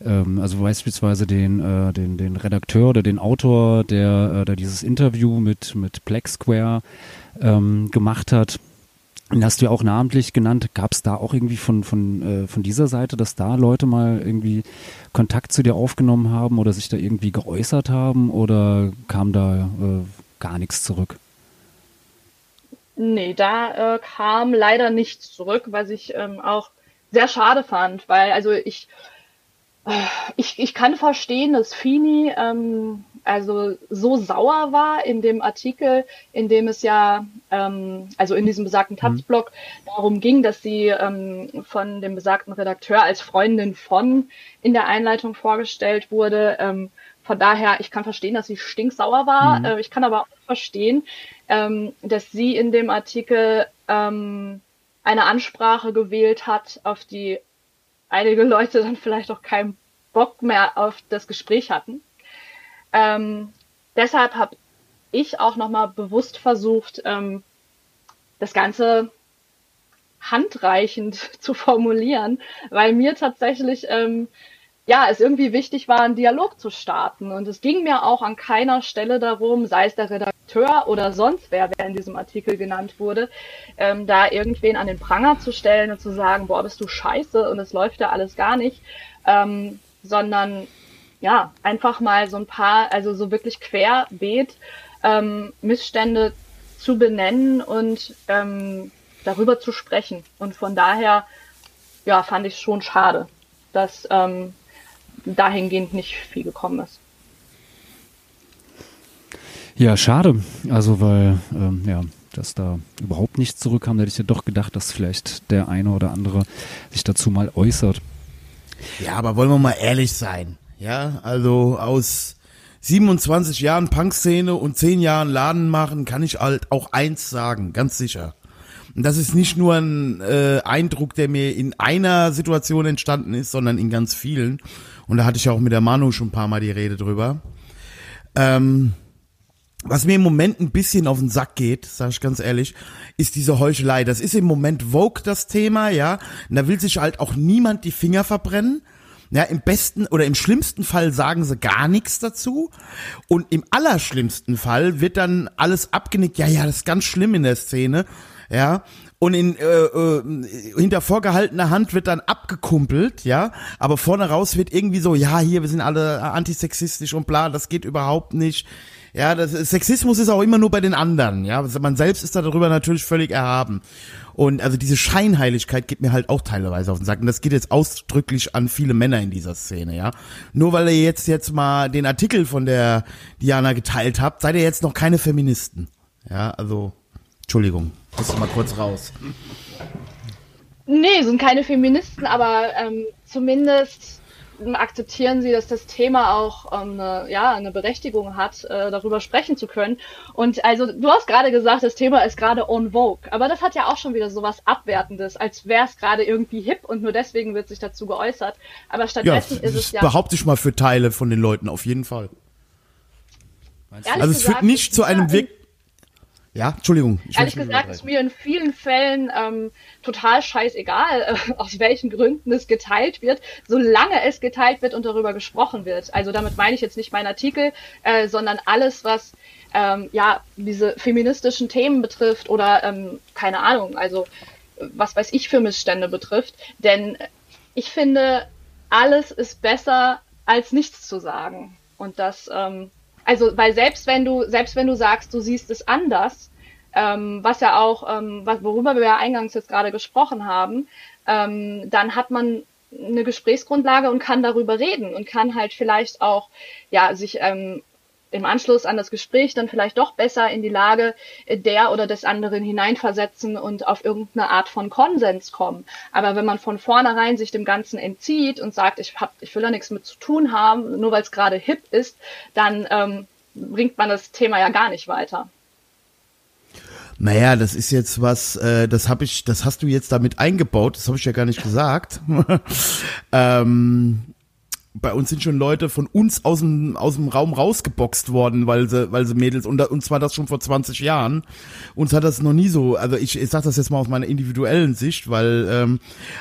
ähm, also beispielsweise den, äh, den, den Redakteur oder den Autor, der, äh, der dieses Interview mit, mit Black Square ähm, gemacht hat. Den hast du ja auch namentlich genannt. Gab es da auch irgendwie von, von, äh, von dieser Seite, dass da Leute mal irgendwie Kontakt zu dir aufgenommen haben oder sich da irgendwie geäußert haben oder kam da äh, gar nichts zurück? Nee, da äh, kam leider nichts zurück, was ich ähm, auch sehr schade fand, weil also ich, äh, ich, ich kann verstehen, dass Fini ähm, also so sauer war in dem Artikel, in dem es ja, ähm, also in diesem besagten mhm. Taz-Blog, darum ging, dass sie ähm, von dem besagten Redakteur als Freundin von in der Einleitung vorgestellt wurde. Ähm, von daher, ich kann verstehen, dass sie stinksauer war. Mhm. Äh, ich kann aber auch verstehen, ähm, dass sie in dem Artikel ähm, eine Ansprache gewählt hat, auf die einige Leute dann vielleicht auch keinen Bock mehr auf das Gespräch hatten. Ähm, deshalb habe ich auch nochmal bewusst versucht, ähm, das Ganze handreichend zu formulieren, weil mir tatsächlich ähm, ja, es irgendwie wichtig war, einen Dialog zu starten. Und es ging mir auch an keiner Stelle darum, sei es der Redakteur oder sonst wer, wer in diesem Artikel genannt wurde, ähm, da irgendwen an den Pranger zu stellen und zu sagen, boah, bist du scheiße und es läuft ja alles gar nicht, ähm, sondern ja, einfach mal so ein paar, also so wirklich querbeet ähm, Missstände zu benennen und ähm, darüber zu sprechen. Und von daher, ja, fand ich schon schade, dass ähm, dahingehend nicht viel gekommen ist. Ja, schade. Also weil, ähm, ja, dass da überhaupt nichts zurückkam, da hätte ich ja doch gedacht, dass vielleicht der eine oder andere sich dazu mal äußert. Ja, aber wollen wir mal ehrlich sein. Ja, also aus 27 Jahren Punkszene und 10 Jahren Laden machen, kann ich halt auch eins sagen, ganz sicher. Und das ist nicht nur ein äh, Eindruck, der mir in einer Situation entstanden ist, sondern in ganz vielen. Und da hatte ich auch mit der Manu schon ein paar Mal die Rede drüber. Ähm, was mir im Moment ein bisschen auf den Sack geht, sage ich ganz ehrlich, ist diese Heuchelei. Das ist im Moment Vogue das Thema, ja. Und da will sich halt auch niemand die Finger verbrennen. Ja, im besten oder im schlimmsten Fall sagen sie gar nichts dazu. Und im allerschlimmsten Fall wird dann alles abgenickt. Ja, ja, das ist ganz schlimm in der Szene. Ja. Und in äh, äh, hinter vorgehaltener Hand wird dann abgekumpelt, ja, aber vorne raus wird irgendwie so, ja, hier, wir sind alle antisexistisch und bla, das geht überhaupt nicht. Ja, das, Sexismus ist auch immer nur bei den anderen, ja. Man selbst ist da darüber natürlich völlig erhaben. Und also diese Scheinheiligkeit geht mir halt auch teilweise auf den Sack. Und das geht jetzt ausdrücklich an viele Männer in dieser Szene, ja. Nur weil ihr jetzt jetzt mal den Artikel von der Diana geteilt habt, seid ihr jetzt noch keine Feministen. Ja, also, Entschuldigung, muss mal kurz raus. Nee, sind keine Feministen, aber ähm, zumindest akzeptieren sie, dass das Thema auch ähm, eine, ja, eine Berechtigung hat, äh, darüber sprechen zu können. Und also du hast gerade gesagt, das Thema ist gerade on vogue, aber das hat ja auch schon wieder so was Abwertendes, als wäre es gerade irgendwie hip und nur deswegen wird sich dazu geäußert. Aber stattdessen ja, ist es ja. Behaupte ich mal für Teile von den Leuten, auf jeden Fall. Also es führt nicht zu einem Weg ja, Entschuldigung. Ehrlich gesagt ist mir in vielen Fällen ähm, total scheißegal, äh, aus welchen Gründen es geteilt wird, solange es geteilt wird und darüber gesprochen wird. Also damit meine ich jetzt nicht meinen Artikel, äh, sondern alles, was ähm, ja diese feministischen Themen betrifft oder ähm, keine Ahnung, also was weiß ich für Missstände betrifft. Denn ich finde, alles ist besser als nichts zu sagen. Und das ähm, also weil selbst wenn du selbst wenn du sagst, du siehst es anders, ähm, was ja auch ähm, was, worüber wir ja eingangs jetzt gerade gesprochen haben, ähm, dann hat man eine Gesprächsgrundlage und kann darüber reden und kann halt vielleicht auch ja sich ähm, im Anschluss an das Gespräch dann vielleicht doch besser in die Lage der oder des anderen hineinversetzen und auf irgendeine Art von Konsens kommen. Aber wenn man von vornherein sich dem Ganzen entzieht und sagt, ich, hab, ich will da nichts mit zu tun haben, nur weil es gerade hip ist, dann ähm, bringt man das Thema ja gar nicht weiter. Naja, das ist jetzt was, äh, das habe ich, das hast du jetzt damit eingebaut, das habe ich ja gar nicht gesagt. ähm, bei uns sind schon Leute von uns aus dem, aus dem Raum rausgeboxt worden, weil sie, weil sie Mädels, und, und zwar das schon vor 20 Jahren. Uns hat das noch nie so, also ich, ich sag das jetzt mal aus meiner individuellen Sicht, weil, ähm,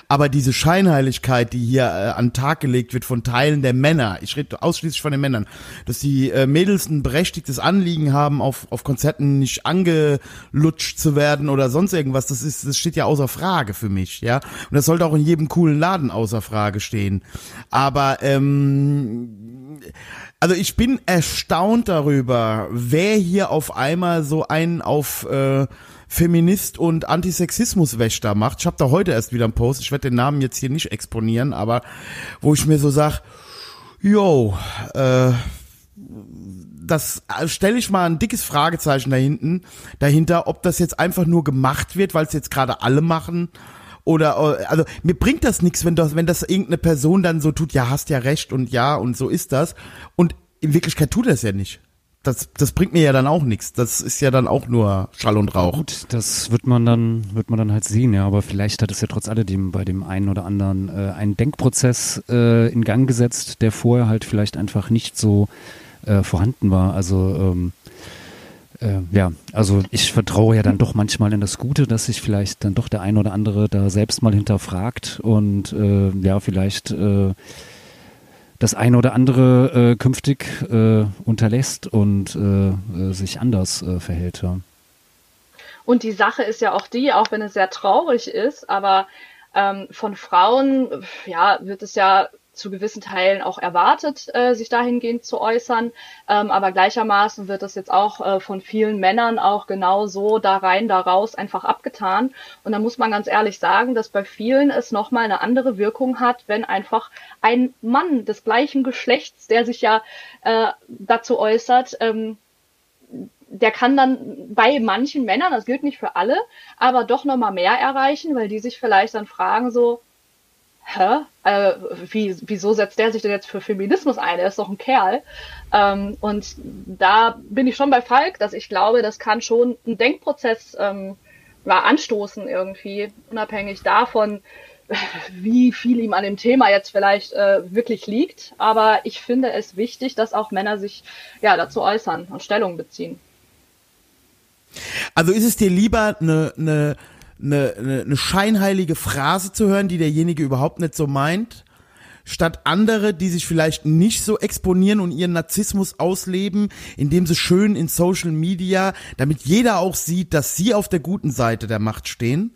aber diese Scheinheiligkeit, die hier äh, an Tag gelegt wird von Teilen der Männer, ich rede ausschließlich von den Männern, dass die äh, Mädels ein berechtigtes Anliegen haben, auf, auf Konzerten nicht angelutscht zu werden oder sonst irgendwas, das ist, das steht ja außer Frage für mich, ja. Und das sollte auch in jedem coolen Laden außer Frage stehen. Aber, ähm, ähm, also ich bin erstaunt darüber, wer hier auf einmal so einen auf äh, Feminist und Antisexismuswächter macht. Ich habe da heute erst wieder einen Post, ich werde den Namen jetzt hier nicht exponieren, aber wo ich mir so sag, yo, äh, das stelle ich mal ein dickes Fragezeichen dahinten, dahinter, ob das jetzt einfach nur gemacht wird, weil es jetzt gerade alle machen oder, äh, also mir bringt das nichts, wenn das, wenn das irgendeine Person dann so tut, ja, hast ja recht und ja und so ist das. Und in Wirklichkeit tut er es ja nicht. Das, das bringt mir ja dann auch nichts. Das ist ja dann auch nur Schall und Rauch. Gut, das wird man dann, wird man dann halt sehen, ja. Aber vielleicht hat es ja trotz alledem bei dem einen oder anderen äh, einen Denkprozess äh, in Gang gesetzt, der vorher halt vielleicht einfach nicht so äh, vorhanden war. Also ähm, äh, ja, also ich vertraue ja dann doch manchmal in das Gute, dass sich vielleicht dann doch der ein oder andere da selbst mal hinterfragt und äh, ja, vielleicht äh, das eine oder andere äh, künftig äh, unterlässt und äh, sich anders verhält. Ja. Und die Sache ist ja auch die, auch wenn es sehr traurig ist, aber ähm, von Frauen, ja, wird es ja zu gewissen Teilen auch erwartet, äh, sich dahingehend zu äußern. Ähm, aber gleichermaßen wird das jetzt auch äh, von vielen Männern auch genau so da rein, da raus einfach abgetan. Und da muss man ganz ehrlich sagen, dass bei vielen es nochmal eine andere Wirkung hat, wenn einfach ein Mann des gleichen Geschlechts, der sich ja äh, dazu äußert, ähm, der kann dann bei manchen Männern, das gilt nicht für alle, aber doch nochmal mehr erreichen, weil die sich vielleicht dann fragen so, hä, äh, wie, wieso setzt der sich denn jetzt für Feminismus ein? Er ist doch ein Kerl. Ähm, und da bin ich schon bei Falk, dass ich glaube, das kann schon einen Denkprozess ähm, anstoßen irgendwie, unabhängig davon, wie viel ihm an dem Thema jetzt vielleicht äh, wirklich liegt. Aber ich finde es wichtig, dass auch Männer sich ja dazu äußern und Stellung beziehen. Also ist es dir lieber eine, eine eine, eine, eine scheinheilige Phrase zu hören, die derjenige überhaupt nicht so meint, statt andere, die sich vielleicht nicht so exponieren und ihren Narzissmus ausleben, indem sie schön in Social Media, damit jeder auch sieht, dass sie auf der guten Seite der Macht stehen.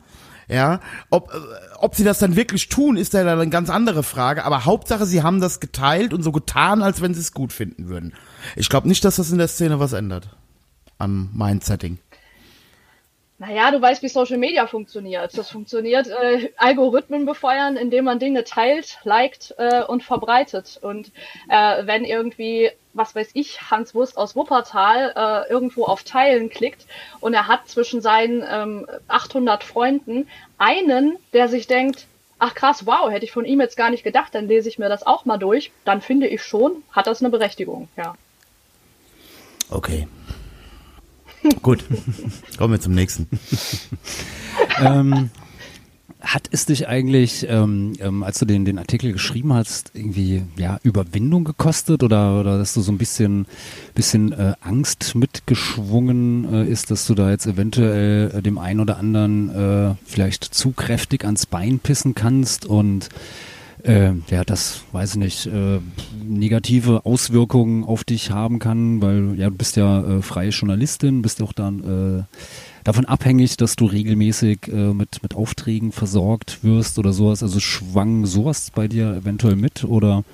Ja, ob, äh, ob sie das dann wirklich tun, ist ja dann eine ganz andere Frage. Aber Hauptsache, sie haben das geteilt und so getan, als wenn sie es gut finden würden. Ich glaube nicht, dass das in der Szene was ändert. Am Mindsetting. Naja, du weißt, wie Social Media funktioniert. Das funktioniert äh, Algorithmen befeuern, indem man Dinge teilt, liked äh, und verbreitet. Und äh, wenn irgendwie, was weiß ich, Hans Wurst aus Wuppertal äh, irgendwo auf Teilen klickt und er hat zwischen seinen ähm, 800 Freunden einen, der sich denkt, ach krass, wow, hätte ich von ihm jetzt gar nicht gedacht, dann lese ich mir das auch mal durch, dann finde ich schon, hat das eine Berechtigung, ja. Okay, Gut, kommen wir zum nächsten. ähm, hat es dich eigentlich, ähm, ähm, als du den, den Artikel geschrieben hast, irgendwie ja, Überwindung gekostet oder, oder dass du so ein bisschen, bisschen äh, Angst mitgeschwungen äh, ist, dass du da jetzt eventuell äh, dem einen oder anderen äh, vielleicht zu kräftig ans Bein pissen kannst und äh, ja, das weiß ich nicht, äh, negative Auswirkungen auf dich haben kann, weil ja, du bist ja äh, freie Journalistin, bist auch dann äh, davon abhängig, dass du regelmäßig äh, mit, mit Aufträgen versorgt wirst oder sowas. Also schwang sowas bei dir eventuell mit oder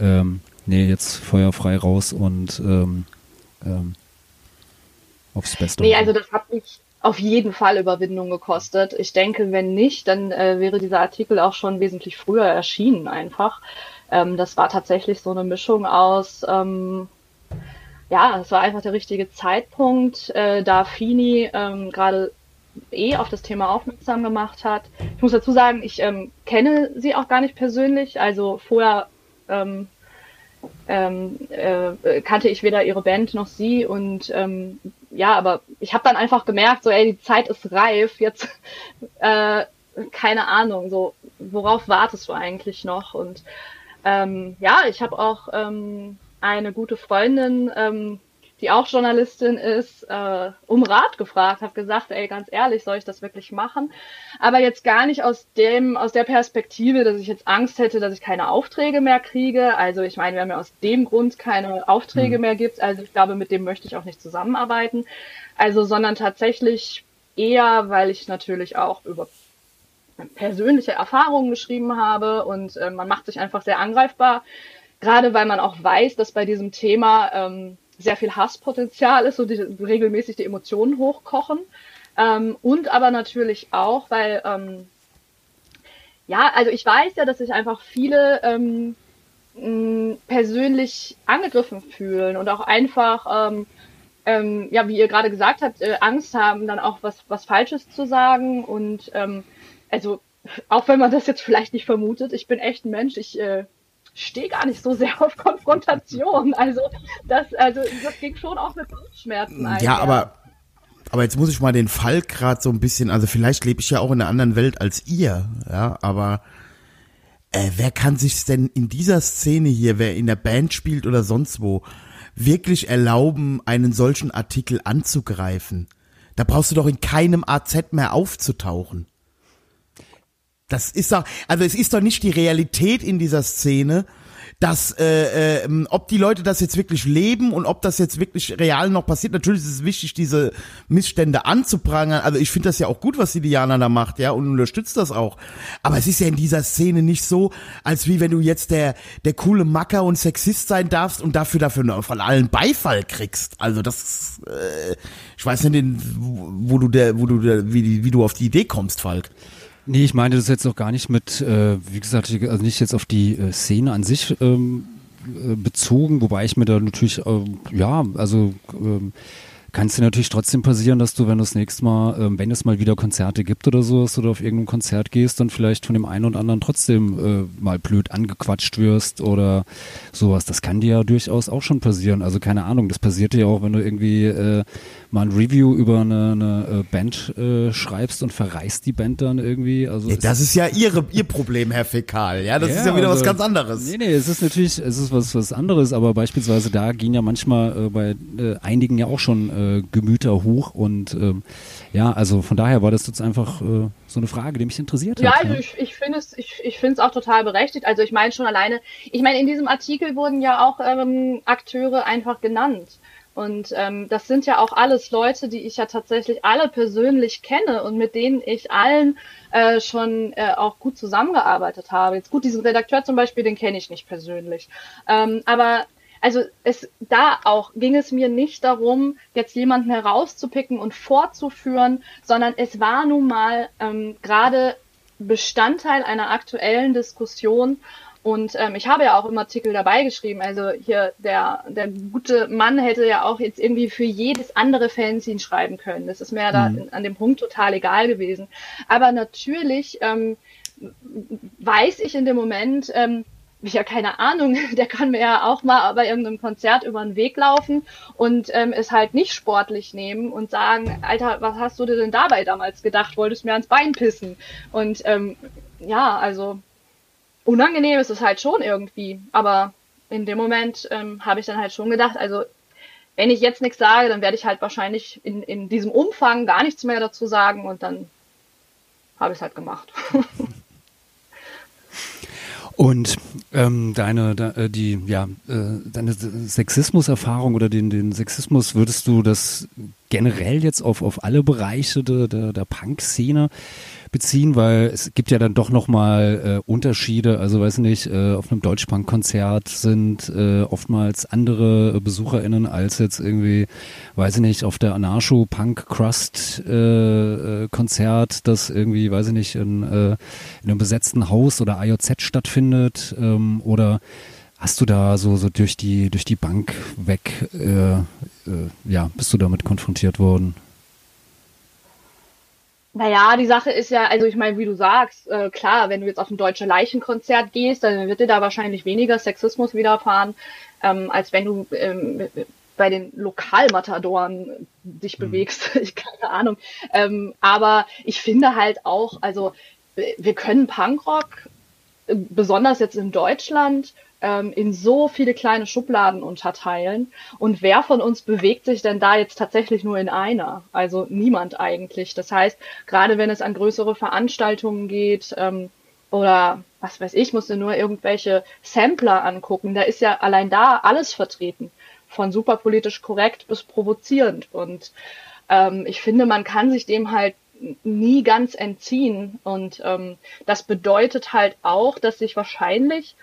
ähm, nee, jetzt feuerfrei raus und ähm, ähm, aufs Beste. Nee, also das hat mich auf jeden Fall Überwindung gekostet. Ich denke, wenn nicht, dann äh, wäre dieser Artikel auch schon wesentlich früher erschienen einfach. Ähm, das war tatsächlich so eine Mischung aus, ähm, ja, es war einfach der richtige Zeitpunkt, äh, da Fini ähm, gerade eh auf das Thema aufmerksam gemacht hat. Ich muss dazu sagen, ich ähm, kenne sie auch gar nicht persönlich. Also vorher ähm, ähm, äh, kannte ich weder ihre Band noch sie und ähm, ja, aber ich habe dann einfach gemerkt, so ey, die Zeit ist reif, jetzt äh, keine Ahnung, so worauf wartest du eigentlich noch? Und ähm, ja, ich habe auch ähm, eine gute Freundin, ähm, die auch Journalistin ist, äh, um Rat gefragt, habe gesagt, ey, ganz ehrlich, soll ich das wirklich machen? Aber jetzt gar nicht aus dem, aus der Perspektive, dass ich jetzt Angst hätte, dass ich keine Aufträge mehr kriege. Also ich meine, wenn mir aus dem Grund keine Aufträge mhm. mehr gibt, also ich glaube, mit dem möchte ich auch nicht zusammenarbeiten. Also, sondern tatsächlich eher, weil ich natürlich auch über persönliche Erfahrungen geschrieben habe und äh, man macht sich einfach sehr angreifbar, gerade weil man auch weiß, dass bei diesem Thema ähm, sehr viel Hasspotenzial ist und die, regelmäßig die Emotionen hochkochen. Ähm, und aber natürlich auch, weil, ähm, ja, also ich weiß ja, dass sich einfach viele ähm, persönlich angegriffen fühlen und auch einfach, ähm, ähm, ja, wie ihr gerade gesagt habt, äh, Angst haben, dann auch was, was Falsches zu sagen. Und ähm, also, auch wenn man das jetzt vielleicht nicht vermutet, ich bin echt ein Mensch, ich äh, stehe gar nicht so sehr auf Konfrontation. Also das, also das ging schon auch mit Bauchschmerzen ein. Ja, aber aber jetzt muss ich mal den Fall gerade so ein bisschen, also vielleicht lebe ich ja auch in einer anderen Welt als ihr, ja, aber äh, wer kann sich denn in dieser Szene hier, wer in der Band spielt oder sonst wo, wirklich erlauben, einen solchen Artikel anzugreifen? Da brauchst du doch in keinem AZ mehr aufzutauchen. Das ist doch, also es ist doch nicht die Realität in dieser Szene, dass äh, äh, ob die Leute das jetzt wirklich leben und ob das jetzt wirklich real noch passiert. Natürlich ist es wichtig, diese Missstände anzuprangern. Also ich finde das ja auch gut, was die Diana da macht, ja, und unterstützt das auch. Aber es ist ja in dieser Szene nicht so, als wie wenn du jetzt der der coole Macker und Sexist sein darfst und dafür dafür von allen Beifall kriegst. Also das, äh, ich weiß nicht, wo du der, wo du der, wie, wie du auf die Idee kommst, Falk. Nee, ich meine das jetzt auch gar nicht mit, äh, wie gesagt, also nicht jetzt auf die äh, Szene an sich ähm, äh, bezogen, wobei ich mir da natürlich, äh, ja, also ähm, kann es dir natürlich trotzdem passieren, dass du, wenn du das nächste Mal, ähm, wenn es mal wieder Konzerte gibt oder so, dass du da auf irgendein Konzert gehst, dann vielleicht von dem einen oder anderen trotzdem äh, mal blöd angequatscht wirst oder sowas. Das kann dir ja durchaus auch schon passieren. Also keine Ahnung, das passiert dir ja auch, wenn du irgendwie äh, mal ein Review über eine, eine äh, Band äh, schreibst und verreißt die Band dann irgendwie. Also ja, das ist ja ihre, ihr Problem, Herr Fäkal. Ja, das ja, ist ja wieder also, was ganz anderes. Nee, nee, es ist natürlich, es ist was, was anderes, aber beispielsweise da gehen ja manchmal äh, bei äh, einigen ja auch schon äh, Gemüter hoch und ähm, ja, also von daher war das jetzt einfach äh, so eine Frage, die mich interessiert ja, hat. Also ja, ich, ich finde es, ich, ich finde es auch total berechtigt. Also ich meine schon alleine, ich meine, in diesem Artikel wurden ja auch ähm, Akteure einfach genannt. Und ähm, das sind ja auch alles Leute, die ich ja tatsächlich alle persönlich kenne und mit denen ich allen äh, schon äh, auch gut zusammengearbeitet habe. Jetzt gut, diesen Redakteur zum Beispiel, den kenne ich nicht persönlich. Ähm, aber also es da auch ging es mir nicht darum, jetzt jemanden herauszupicken und vorzuführen, sondern es war nun mal ähm, gerade Bestandteil einer aktuellen Diskussion. Und ähm, ich habe ja auch im Artikel dabei geschrieben, also hier der, der gute Mann hätte ja auch jetzt irgendwie für jedes andere Fanzine schreiben können. Das ist mir ja da mhm. an dem Punkt total egal gewesen. Aber natürlich ähm, weiß ich in dem Moment, ähm, ich ja keine Ahnung, der kann mir ja auch mal bei irgendeinem Konzert über den Weg laufen und ähm, es halt nicht sportlich nehmen und sagen, Alter, was hast du dir denn dabei damals gedacht? Wolltest mir ans Bein pissen? Und ähm, ja, also unangenehm ist es halt schon irgendwie, aber in dem Moment ähm, habe ich dann halt schon gedacht, also wenn ich jetzt nichts sage, dann werde ich halt wahrscheinlich in, in diesem Umfang gar nichts mehr dazu sagen und dann habe ich es halt gemacht. Und ähm, deine, de, äh, die, ja, äh, deine Sexismuserfahrung oder den, den Sexismus, würdest du das generell jetzt auf, auf alle Bereiche de, de, der Punk-Szene beziehen, weil es gibt ja dann doch nochmal äh, Unterschiede. Also weiß nicht, äh, auf einem Deutschpunk-Konzert sind äh, oftmals andere BesucherInnen als jetzt irgendwie, weiß ich nicht, auf der Anarcho-Punk-Crust-Konzert, äh, äh, das irgendwie, weiß ich nicht, in, äh, in einem besetzten Haus oder IOZ stattfindet ähm, oder Hast du da so, so durch die, durch die Bank weg, äh, äh, ja, bist du damit konfrontiert worden? Naja, die Sache ist ja, also ich meine, wie du sagst, äh, klar, wenn du jetzt auf ein deutsche Leichenkonzert gehst, dann wird dir da wahrscheinlich weniger Sexismus widerfahren, ähm, als wenn du ähm, bei den Lokalmatadoren dich mhm. bewegst. ich keine Ahnung. Ähm, aber ich finde halt auch, also wir können Punkrock, äh, besonders jetzt in Deutschland, ähm, in so viele kleine Schubladen unterteilen. Und wer von uns bewegt sich denn da jetzt tatsächlich nur in einer? Also niemand eigentlich. Das heißt, gerade wenn es an größere Veranstaltungen geht, ähm, oder was weiß ich, musste nur irgendwelche Sampler angucken. Da ist ja allein da alles vertreten. Von super politisch korrekt bis provozierend. Und ähm, ich finde, man kann sich dem halt nie ganz entziehen. Und ähm, das bedeutet halt auch, dass sich wahrscheinlich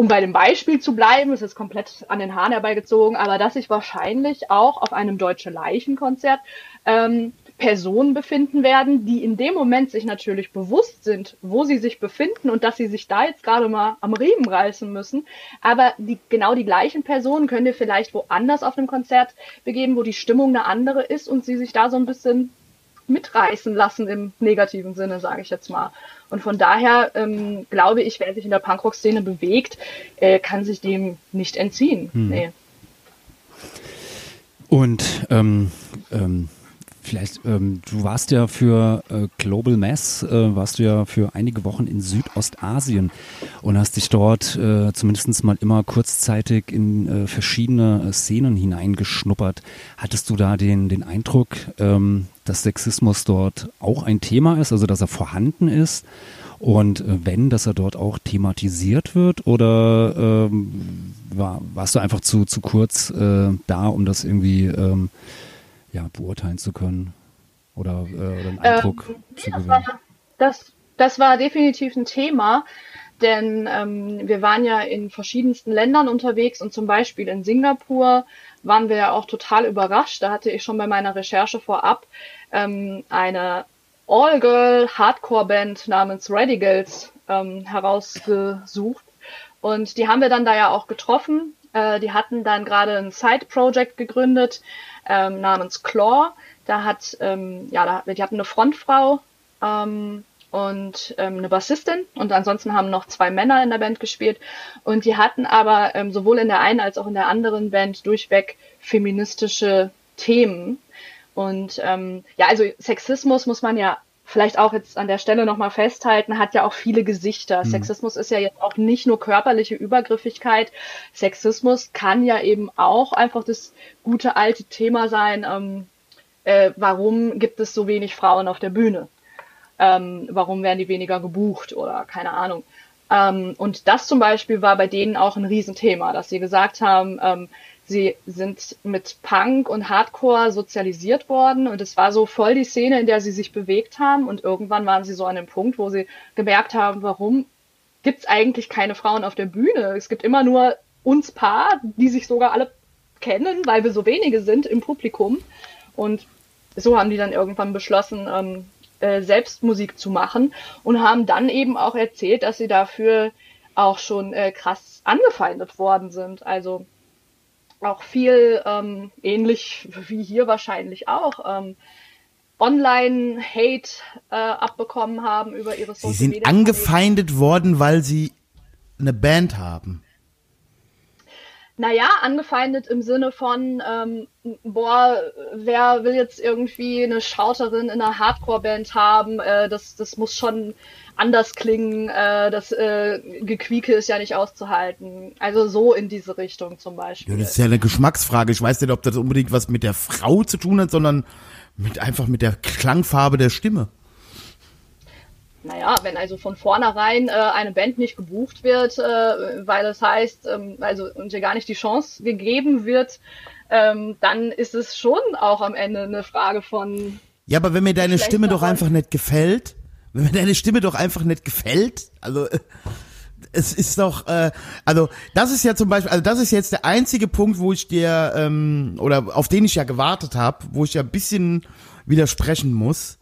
um bei dem Beispiel zu bleiben, es ist komplett an den Haaren herbeigezogen, aber dass sich wahrscheinlich auch auf einem Deutsche Leichenkonzert ähm, Personen befinden werden, die in dem Moment sich natürlich bewusst sind, wo sie sich befinden und dass sie sich da jetzt gerade mal am Riemen reißen müssen. Aber die, genau die gleichen Personen können ihr vielleicht woanders auf einem Konzert begeben, wo die Stimmung eine andere ist und sie sich da so ein bisschen mitreißen lassen im negativen Sinne, sage ich jetzt mal. Und von daher ähm, glaube ich, wer sich in der Punkrock-Szene bewegt, äh, kann sich dem nicht entziehen. Hm. Nee. Und ähm, ähm, Vielleicht, ähm, du warst ja für äh, Global Mass, äh, warst du ja für einige Wochen in Südostasien und hast dich dort äh, zumindest mal immer kurzzeitig in äh, verschiedene äh, Szenen hineingeschnuppert. Hattest du da den, den Eindruck, ähm, dass Sexismus dort auch ein Thema ist, also dass er vorhanden ist? Und äh, wenn, dass er dort auch thematisiert wird oder ähm, war, warst du einfach zu, zu kurz äh, da, um das irgendwie ähm, ja, beurteilen zu können oder, äh, oder einen Eindruck Ähm, zu das, gewinnen? war, das, das war definitiv ein Thema, denn ähm, wir waren ja in verschiedensten Ländern unterwegs und zum Beispiel in Singapur waren wir ja auch total überrascht. Da hatte ich schon bei meiner Recherche vorab ähm, eine All-Girl-Hardcore-Band namens Radicals ähm, herausgesucht. Und die haben wir dann da ja auch getroffen. Äh, die hatten dann gerade ein Side-Project gegründet ähm, namens Claw. Da hat, ähm, ja, da, die hatten eine Frontfrau ähm, und ähm, eine Bassistin und ansonsten haben noch zwei Männer in der Band gespielt. Und die hatten aber ähm, sowohl in der einen als auch in der anderen Band durchweg feministische Themen. Und ähm, ja, also Sexismus muss man ja vielleicht auch jetzt an der Stelle nochmal festhalten, hat ja auch viele Gesichter. Sexismus ist ja jetzt auch nicht nur körperliche Übergriffigkeit. Sexismus kann ja eben auch einfach das gute alte Thema sein, ähm, äh, warum gibt es so wenig Frauen auf der Bühne? Ähm, warum werden die weniger gebucht oder keine Ahnung. Ähm, und das zum Beispiel war bei denen auch ein Riesenthema, dass sie gesagt haben, ähm, sie sind mit Punk und Hardcore sozialisiert worden und es war so voll die Szene, in der sie sich bewegt haben und irgendwann waren sie so an dem Punkt, wo sie gemerkt haben, warum gibt es eigentlich keine Frauen auf der Bühne? Es gibt immer nur uns Paar, die sich sogar alle kennen, weil wir so wenige sind im Publikum und so haben die dann irgendwann beschlossen, ähm, äh, selbst Musik zu machen und haben dann eben auch erzählt, dass sie dafür auch schon äh, krass angefeindet worden sind. Also auch viel ähm, ähnlich wie hier wahrscheinlich auch ähm, Online-Hate äh, abbekommen haben über ihre Sie Social sind Media angefeindet worden, weil sie eine Band haben. Naja, angefeindet im Sinne von, ähm, boah, wer will jetzt irgendwie eine Schauterin in einer Hardcore-Band haben? Äh, das, das muss schon anders klingen. Äh, das äh, Gequieke ist ja nicht auszuhalten. Also so in diese Richtung zum Ja, Beispiel. das ist ja eine Geschmacksfrage. Ich weiß nicht, ob das unbedingt was mit der Frau zu tun hat, sondern mit einfach mit der Klangfarbe der Stimme. Naja, wenn also von vornherein äh, eine Band nicht gebucht wird, äh, weil es heißt, ähm, also uns ja gar nicht die Chance gegeben wird, ähm, dann ist es schon auch am Ende eine Frage von Ja, aber wenn mir deine Stimme doch einfach nicht gefällt, wenn mir deine Stimme doch einfach nicht gefällt, also es ist doch, äh, also das ist ja zum Beispiel, also das ist jetzt der einzige Punkt, wo ich dir ähm, oder auf den ich ja gewartet habe, wo ich ja ein bisschen widersprechen muss.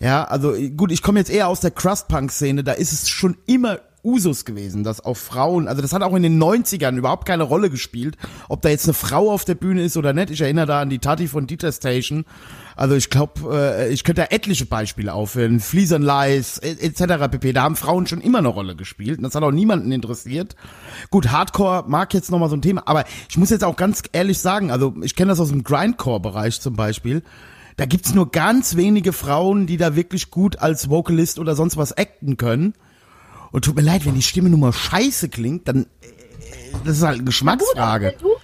Ja, also gut, ich komme jetzt eher aus der Crust-Punk-Szene, da ist es schon immer Usus gewesen, dass auch Frauen, also das hat auch in den 90ern überhaupt keine Rolle gespielt, ob da jetzt eine Frau auf der Bühne ist oder nicht. Ich erinnere da an die Tati von Dieter Station. Also ich glaube, äh, ich könnte da etliche Beispiele aufführen. Fleas and Lies, etc. pp. Da haben Frauen schon immer eine Rolle gespielt. Das hat auch niemanden interessiert. Gut, Hardcore mag jetzt nochmal so ein Thema, aber ich muss jetzt auch ganz ehrlich sagen, also ich kenne das aus dem Grindcore-Bereich zum Beispiel. Da gibt's nur ganz wenige Frauen, die da wirklich gut als Vocalist oder sonst was acten können. Und tut mir leid, wenn die Stimme nur mal scheiße klingt, dann äh, das ist halt eine Geschmacksfrage. Gut,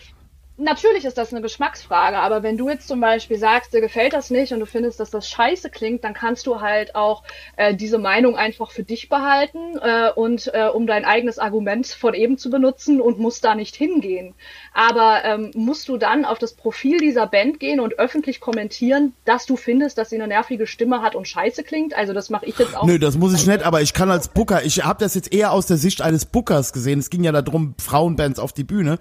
natürlich ist das eine Geschmacksfrage, aber wenn du jetzt zum Beispiel sagst, dir gefällt das nicht und du findest, dass das scheiße klingt, dann kannst du halt auch äh, diese Meinung einfach für dich behalten äh, und äh, um dein eigenes Argument von eben zu benutzen und musst da nicht hingehen. Aber ähm, musst du dann auf das Profil dieser Band gehen und öffentlich kommentieren, dass du findest, dass sie eine nervige Stimme hat und scheiße klingt? Also das mache ich jetzt auch. Nö, das muss ich nicht, aber ich kann als Booker, ich habe das jetzt eher aus der Sicht eines Bookers gesehen. Es ging ja darum, Frauenbands auf die Bühne.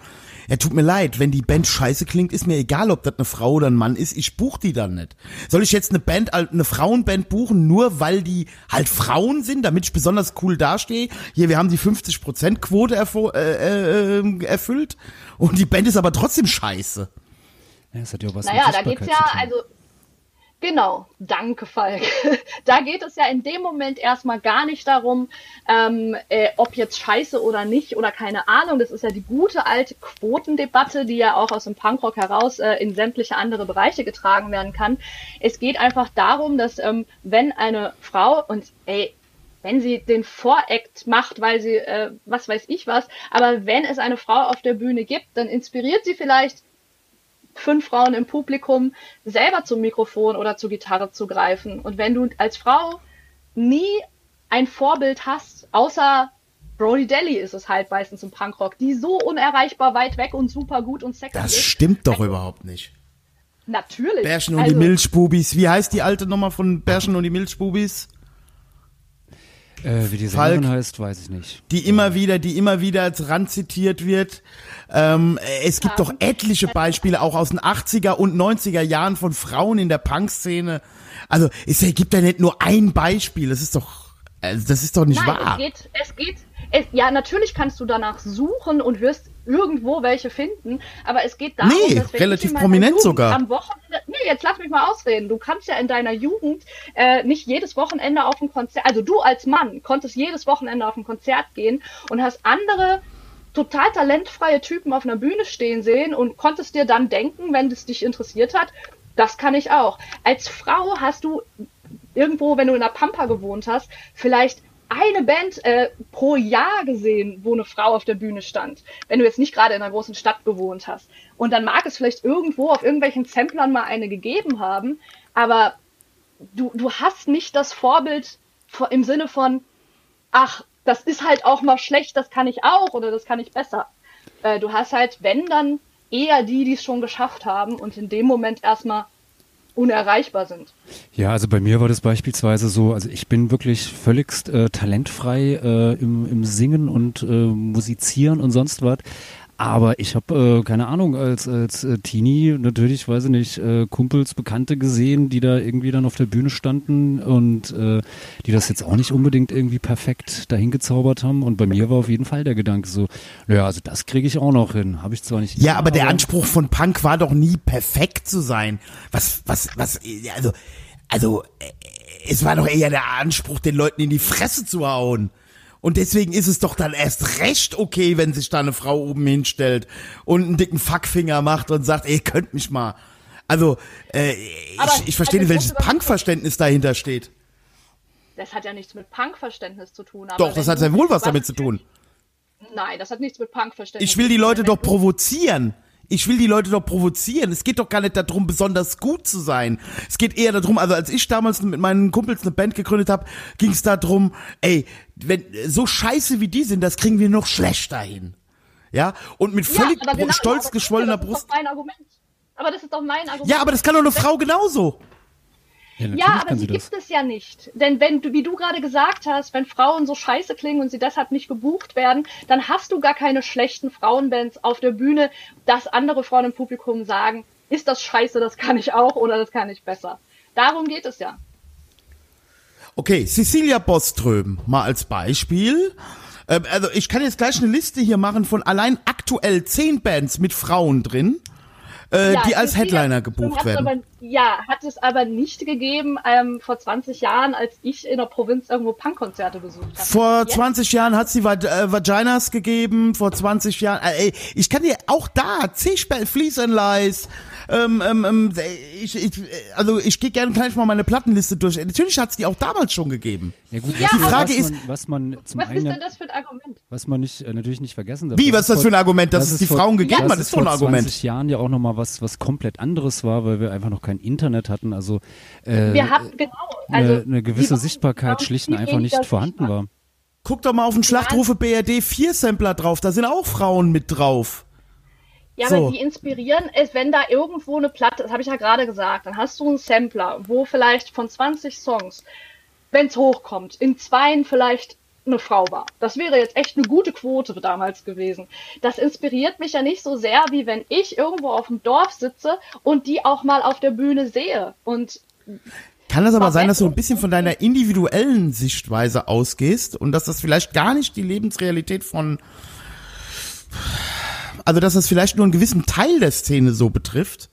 Ja, tut mir leid, wenn die Band scheiße klingt, ist mir egal, ob das eine Frau oder ein Mann ist, ich buch die dann nicht. Soll ich jetzt eine Band, eine Frauenband buchen, nur weil die halt Frauen sind, damit ich besonders cool dastehe? Hier, wir haben die 50% Quote äh, äh, erfüllt und die Band ist aber trotzdem scheiße. Ja, das hat ja auch was Naja, mit da geht's ja, also Genau, danke Falk. Da geht es ja in dem Moment erstmal gar nicht darum, ähm, äh, ob jetzt scheiße oder nicht oder keine Ahnung. Das ist ja die gute alte Quotendebatte, die ja auch aus dem Punkrock heraus äh, in sämtliche andere Bereiche getragen werden kann. Es geht einfach darum, dass ähm, wenn eine Frau und ey, wenn sie den Voract macht, weil sie, äh, was weiß ich was, aber wenn es eine Frau auf der Bühne gibt, dann inspiriert sie vielleicht fünf Frauen im Publikum selber zum Mikrofon oder zur Gitarre zu greifen. Und wenn du als Frau nie ein Vorbild hast, außer Brody Daly ist es halt meistens im Punkrock, die so unerreichbar weit weg und super gut und sexy Das ist. stimmt doch überhaupt nicht. Natürlich. Bärchen und Also, die Milchbubis. Wie heißt die alte Nummer von Bärchen und die Milchbubis? Äh, wie die Falk. Sängerin heißt, weiß ich nicht. Die immer wieder, die immer wieder als Rand zitiert wird. Ähm, es gibt doch etliche Beispiele auch aus den 80er und 90er Jahren von Frauen in der Punkszene. Also es gibt ja nicht nur ein Beispiel. Das ist doch, also das ist doch nicht Nein, wahr. es geht, es geht, es, ja, natürlich kannst du danach suchen und wirst irgendwo welche finden, aber es geht darum, Nee, dass wenn relativ ich prominent Jugend sogar. Am Wochenende, nee, jetzt lass mich mal ausreden. Du kannst ja in deiner Jugend äh, nicht jedes Wochenende auf ein Konzert, also du als Mann konntest jedes Wochenende auf ein Konzert gehen und hast andere total talentfreie Typen auf einer Bühne stehen sehen und konntest dir dann denken, wenn es dich interessiert hat, das kann ich auch. Als Frau hast du irgendwo, wenn du in der Pampa gewohnt hast, vielleicht eine Band äh, pro Jahr gesehen, wo eine Frau auf der Bühne stand, wenn du jetzt nicht gerade in einer großen Stadt gewohnt hast. Und dann mag es vielleicht irgendwo auf irgendwelchen Samplern mal eine gegeben haben, aber du, du hast nicht das Vorbild vor- im Sinne von, ach, das ist halt auch mal schlecht, das kann ich auch oder das kann ich besser. Äh, du hast halt, wenn dann, eher die, die es schon geschafft haben und in dem Moment erstmal unerreichbar sind. Ja, also bei mir war das beispielsweise so, also ich bin wirklich völligst äh, talentfrei äh, im, im Singen und äh, Musizieren und sonst was. Aber ich habe, äh, keine Ahnung, als, als äh, Teenie natürlich, weiß ich nicht, äh, Kumpels, Bekannte gesehen, die da irgendwie dann auf der Bühne standen und äh, die das jetzt auch nicht unbedingt irgendwie perfekt dahin gezaubert haben. Und bei mir war auf jeden Fall der Gedanke so, naja, also das kriege ich auch noch hin. Habe ich zwar nicht. Ja, immer, aber der Anspruch von Punk war doch nie perfekt zu sein. Was, was, was, also, also, äh, es war doch eher der Anspruch, den Leuten in die Fresse zu hauen. Und deswegen ist es doch dann erst recht okay, wenn sich da eine Frau oben hinstellt und einen dicken Fuckfinger macht und sagt, ey, ihr könnt mich mal. Also, äh, Aber- ich, ich verstehe also nicht, welches. Punkverständnis dahinter steht. Das hat ja nichts mit Punkverständnis zu tun. aber Doch, das hat sehr wohl was damit zu tun. Nein, das hat nichts mit Punkverständnis Ich will die zu tun. Leute doch provozieren. Ich will die Leute doch provozieren. Es geht doch gar nicht darum, besonders gut zu sein. Es geht eher darum, also als ich damals mit meinen Kumpels eine Band gegründet habe, ging es darum, ey, wenn so scheiße wie die sind, das kriegen wir noch schlechter hin. Ja, und mit völlig aber genau, stolz geschwollener das Brust. Ist doch mein Argument. Aber das ist doch mein Argument. Ja, aber das kann doch eine Frau genauso. Ja, Ja, aber sie das. gibt es ja nicht. Denn wenn du, wie du gerade gesagt hast, wenn Frauen so scheiße klingen und sie deshalb nicht gebucht werden, dann hast du gar keine schlechten Frauenbands auf der Bühne, dass andere Frauen im Publikum sagen, ist das scheiße, das kann ich auch oder das kann ich besser. Darum geht es ja. Okay, Cecilia Boström, mal als Beispiel. Ähm, also ich kann jetzt gleich eine Liste hier machen von allein aktuell zehn Bands mit Frauen drin, äh, Ja, die als Cecilia Headliner gebucht werden. Aber, ja, hat es aber nicht gegeben ähm, vor 20 Jahren, als ich in der Provinz irgendwo Punkkonzerte besucht habe. Vor Jetzt 20 Jahren hat sie äh, Vaginas gegeben, vor 20 Jahren, äh, ey, ich kann dir auch da, C-Spell, Fleece and Lies, ähm, ähm, ähm, ich, ich, äh, also ich gehe gerne gleich mal meine Plattenliste durch. Natürlich hat es die auch damals schon gegeben. Ja gut, Ja, was, aber- Frage was ist- man, was man zum Was ist einen, denn das für ein Argument? was man nicht äh, natürlich nicht vergessen darf. Wie, was ist das vor- für ein Argument, dass es die vor- Frauen gegeben hat, es ist doch ein vor Argument. 20 Jahren ja auch nochmal was, was komplett anderes war, weil wir einfach noch kein Internet hatten, also äh, Wir hatten genau, eine, also eine gewisse die- Sichtbarkeit schlicht und einfach nicht vorhanden war. Guck doch mal auf den Schlachtrufe BRD 4 Sampler drauf, da sind auch Frauen mit drauf. Ja, So. aber die inspirieren es, wenn da irgendwo eine Platte, das habe ich ja gerade gesagt, dann hast du einen Sampler, wo vielleicht von 20 Songs, wenn es hochkommt, in zweien vielleicht eine Frau war. Das wäre jetzt echt eine gute Quote damals gewesen. Das inspiriert mich ja nicht so sehr, wie wenn ich irgendwo auf dem Dorf sitze und die auch mal auf der Bühne sehe. Und Kann das aber sein, dass du ein bisschen von deiner individuellen Sichtweise ausgehst und dass das vielleicht gar nicht die Lebensrealität von, also dass das vielleicht nur einen gewissen Teil der Szene so betrifft?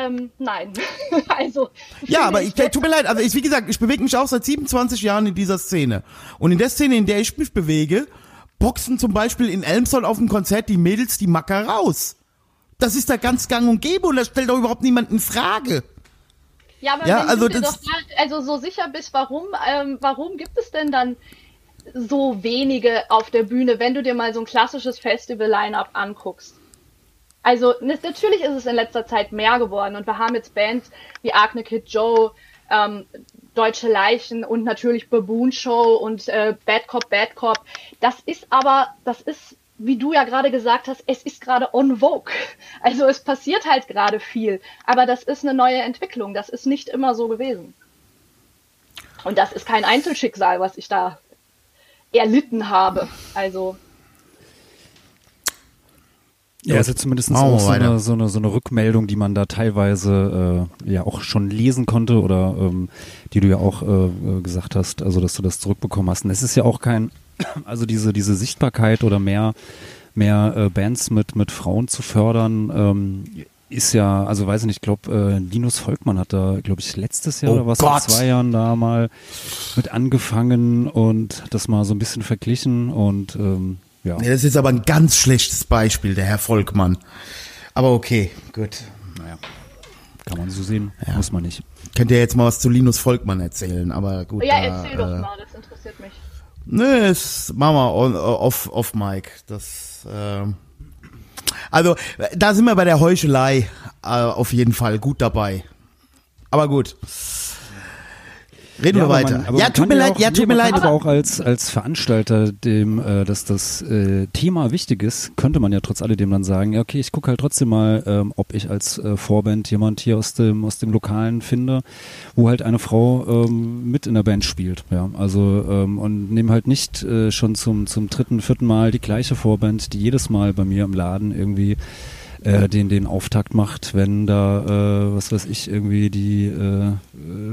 ähm, nein. also. Ja, aber ich, tut mir leid, also ich, wie gesagt, ich bewege mich auch seit 27 Jahren in dieser Szene. Und in der Szene, in der ich mich bewege, boxen zum Beispiel in Elmshorn auf dem Konzert die Mädels die Macker raus. Das ist da ganz gang und gäbe und das stellt doch überhaupt niemand in Frage. Ja, aber Ja, wenn also du dir doch mal, also so sicher bist, warum, ähm, warum gibt es denn dann so wenige auf der Bühne, wenn du dir mal so ein klassisches Festival-Line-Up anguckst? Also natürlich ist es in letzter Zeit mehr geworden und wir haben jetzt Bands wie Agne Kid Joe, ähm, Deutsche Leichen und natürlich Baboon Show und äh, Bad Cop, Bad Cop. Das ist aber, das ist, wie du ja gerade gesagt hast, es ist gerade on vogue. Also es passiert halt gerade viel, aber das ist eine neue Entwicklung. Das ist nicht immer so gewesen. Und das ist kein Einzelschicksal, was ich da erlitten habe. Also Ja, es ist zumindest auch so eine, so, eine, so eine Rückmeldung, die man da teilweise äh, ja auch schon lesen konnte oder ähm, die du ja auch äh, gesagt hast, also dass du das zurückbekommen hast. Und es ist ja auch kein, also diese, diese Sichtbarkeit oder mehr, mehr äh, Bands mit, mit Frauen zu fördern, ähm, ist ja, also weiß ich nicht, ich glaube, äh, Linus Volkmann hat da, glaube ich, letztes Jahr Oh oder was, vor zwei Jahren da mal mit angefangen und das mal so ein bisschen verglichen und ähm, ja. Nee, das ist jetzt aber ein ganz schlechtes Beispiel, der Herr Volkmann. Aber okay, gut. Naja, kann man so sehen, muss man nicht. Könnt ihr jetzt mal was zu Linus Volkmann erzählen, aber gut. ja, da, erzähl doch äh, mal, das interessiert mich. Nee, das machen wir off, off Mike. Das, ähm, also, da sind wir bei der Heuchelei äh, auf jeden Fall gut dabei. Aber gut. Reden wir aber weiter. man- ja, tut mir leid, ja, tut mir leid. Aber auch als, als Veranstalter, dem, äh, dass das äh, Thema wichtig ist, könnte man ja trotz alledem dann sagen, ja, okay, ich gucke halt trotzdem mal, ähm, ob ich als äh, Vorband jemand hier aus dem, aus dem Lokalen finde, wo halt eine Frau ähm, mit in der Band spielt. Ja, also ähm, und nehme halt nicht äh, schon zum, zum dritten, vierten Mal die gleiche Vorband, die jedes Mal bei mir im Laden irgendwie äh, den den Auftakt macht, wenn da äh, was weiß ich irgendwie die äh,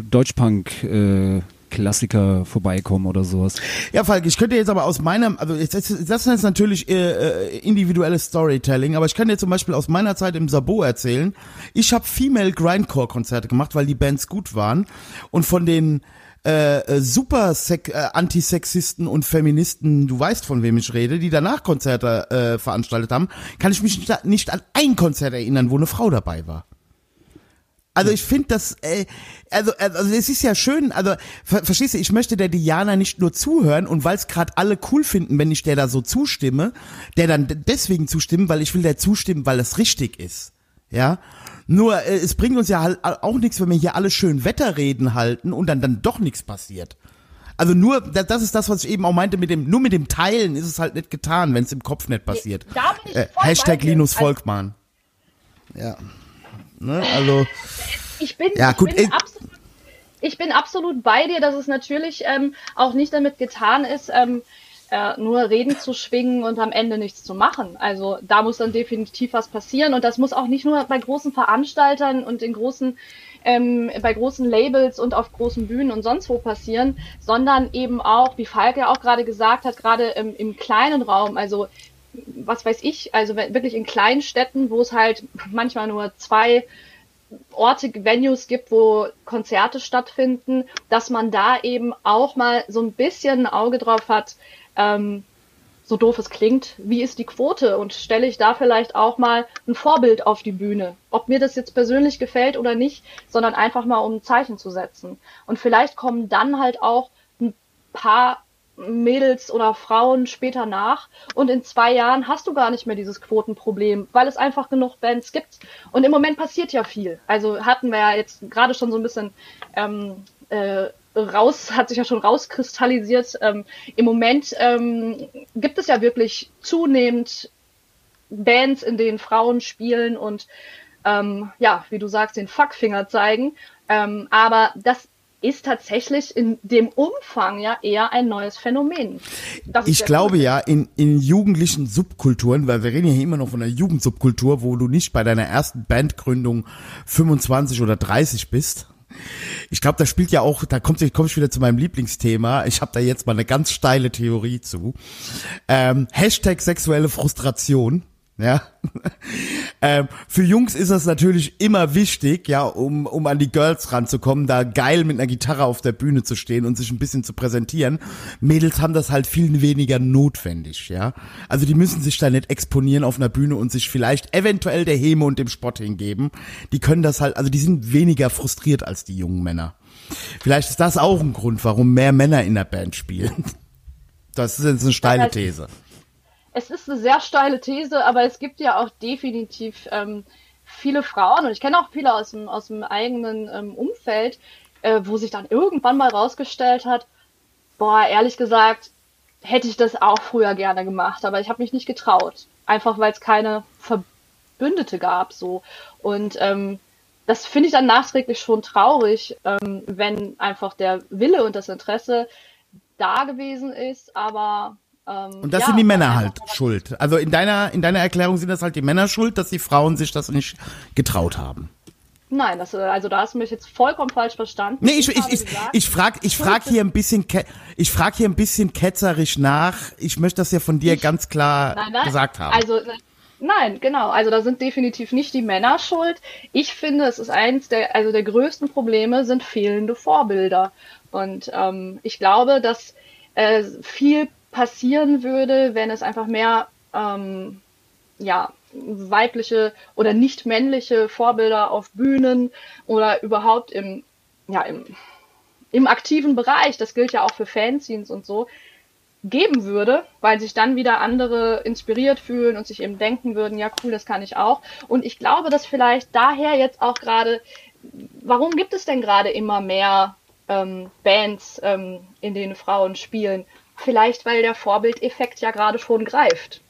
Deutschpunk äh, Klassiker vorbeikommen oder sowas. Ja, Falk, ich könnte jetzt aber aus meinem, also das ist jetzt natürlich äh, äh, individuelles Storytelling, aber ich kann dir zum Beispiel aus meiner Zeit im Sabo erzählen. Ich habe Female Grindcore Konzerte gemacht, weil die Bands gut waren und von den äh, äh, super äh, Antisexisten und Feministen, du weißt von wem ich rede, die danach Konzerte äh, veranstaltet haben, kann ich mich nicht, an ein Konzert erinnern, wo eine Frau dabei war. Also ich finde das, äh, also, also es ist ja schön, also ver verstehst du, ich möchte der Diana nicht nur zuhören und weil es gerade alle cool finden, wenn ich der da so zustimme, der dann deswegen zustimmen, weil ich will der zustimmen, weil es richtig ist. Ja, nur äh, es bringt uns ja halt auch nichts, wenn wir hier alle schön Wetterreden halten und dann dann doch nichts passiert. Also nur, da- das ist das, was ich eben auch meinte, mit dem, nur mit dem Teilen ist es halt nicht getan, wenn es im Kopf nicht passiert. Äh, voll bei Hashtag. Linus Also- Volkmann. Ja. Ne, also. Ich bin, Ja, ich gut, bin ey. absolut, ich bin absolut bei dir, dass es natürlich ähm, auch nicht damit getan ist, ähm, äh, nur Reden zu schwingen und am Ende nichts zu machen. Also da muss dann definitiv was passieren und das muss auch nicht nur bei großen Veranstaltern und in großen ähm, bei großen Labels und auf großen Bühnen und sonst wo passieren, sondern eben auch, wie Falk ja auch gerade gesagt hat, gerade im, im kleinen Raum, also was weiß ich, also wirklich in kleinen Städten, wo es halt manchmal nur zwei Orte, Venues gibt, wo Konzerte stattfinden, dass man da eben auch mal so ein bisschen ein Auge drauf hat, ähm, so doof es klingt, wie ist die Quote und stelle ich da vielleicht auch mal ein Vorbild auf die Bühne. Ob mir das jetzt persönlich gefällt oder nicht, sondern einfach mal um ein Zeichen zu setzen. Und vielleicht kommen dann halt auch ein paar Mädels oder Frauen später nach und in zwei Jahren hast du gar nicht mehr dieses Quotenproblem, weil es einfach genug Bands gibt. Und im Moment passiert ja viel. Also hatten wir ja jetzt gerade schon so ein bisschen ähm, äh, raus, hat sich ja schon rauskristallisiert. Ähm, Im Moment ähm, gibt es ja wirklich zunehmend Bands, in denen Frauen spielen und ähm, ja, wie du sagst, den Fuckfinger zeigen. Ähm, aber das ist tatsächlich in dem Umfang ja eher ein neues Phänomen. Das Ich glaube cool. ja, in, in jugendlichen Subkulturen, weil wir reden ja hier immer noch von einer Jugendsubkultur, wo du nicht bei deiner ersten Bandgründung 25 oder 30 bist. Ich glaube, da spielt ja auch, da kommt komme ich wieder zu meinem Lieblingsthema. Ich habe da jetzt mal eine ganz steile Theorie zu. Ähm, Hashtag sexuelle Frustration. Ja. ähm, für Jungs ist das natürlich immer wichtig, ja, um, um an die Girls ranzukommen, da geil mit einer Gitarre auf der Bühne zu stehen und sich ein bisschen zu präsentieren. Mädels haben das halt viel weniger notwendig, ja. Also die müssen sich da nicht exponieren auf einer Bühne und sich vielleicht eventuell der Häme und dem Spott hingeben. Die können das halt, also die sind weniger frustriert als die jungen Männer. Vielleicht ist das auch ein Grund, warum mehr Männer in der Band spielen. Das ist jetzt eine steile These es ist eine sehr steile These, aber es gibt ja auch definitiv ähm, viele Frauen und ich kenne auch viele aus dem, aus dem eigenen ähm, Umfeld, äh, wo sich dann irgendwann mal rausgestellt hat, boah, ehrlich gesagt, hätte ich das auch früher gerne gemacht, aber ich habe mich nicht getraut. Einfach weil es keine Verbündete gab so. Und ähm, das finde ich dann nachträglich schon traurig, ähm, wenn einfach der Wille und das Interesse da gewesen ist, aber ähm, und das ja, sind die Männer halt schuld. Also in deiner, in deiner Erklärung sind das halt die Männer schuld, dass die Frauen sich das nicht getraut haben. Nein, das, also da hast du mich jetzt vollkommen falsch verstanden. Nee, ich, ich, ich, ich frag, ich frag hier ein bisschen, ich frag hier ein bisschen ketzerisch nach. Ich möchte das ja von dir ich, ganz klar nein, nein, gesagt haben. Also, nein, genau. Also da sind definitiv nicht die Männer schuld. Ich finde, es ist eins der, also der größten Probleme sind fehlende Vorbilder. Und ähm, ich glaube, dass äh, viel passieren würde, wenn es einfach mehr ähm, ja, weibliche oder nicht männliche Vorbilder auf Bühnen oder überhaupt im, ja, im, im aktiven Bereich, das gilt ja auch für Fanzines und so, geben würde, weil sich dann wieder andere inspiriert fühlen und sich eben denken würden, ja cool, das kann ich auch. Und ich glaube, dass vielleicht daher jetzt auch gerade, warum gibt es denn gerade immer mehr ähm, Bands, ähm, in denen Frauen spielen? Vielleicht, weil der Vorbildeffekt ja gerade schon greift.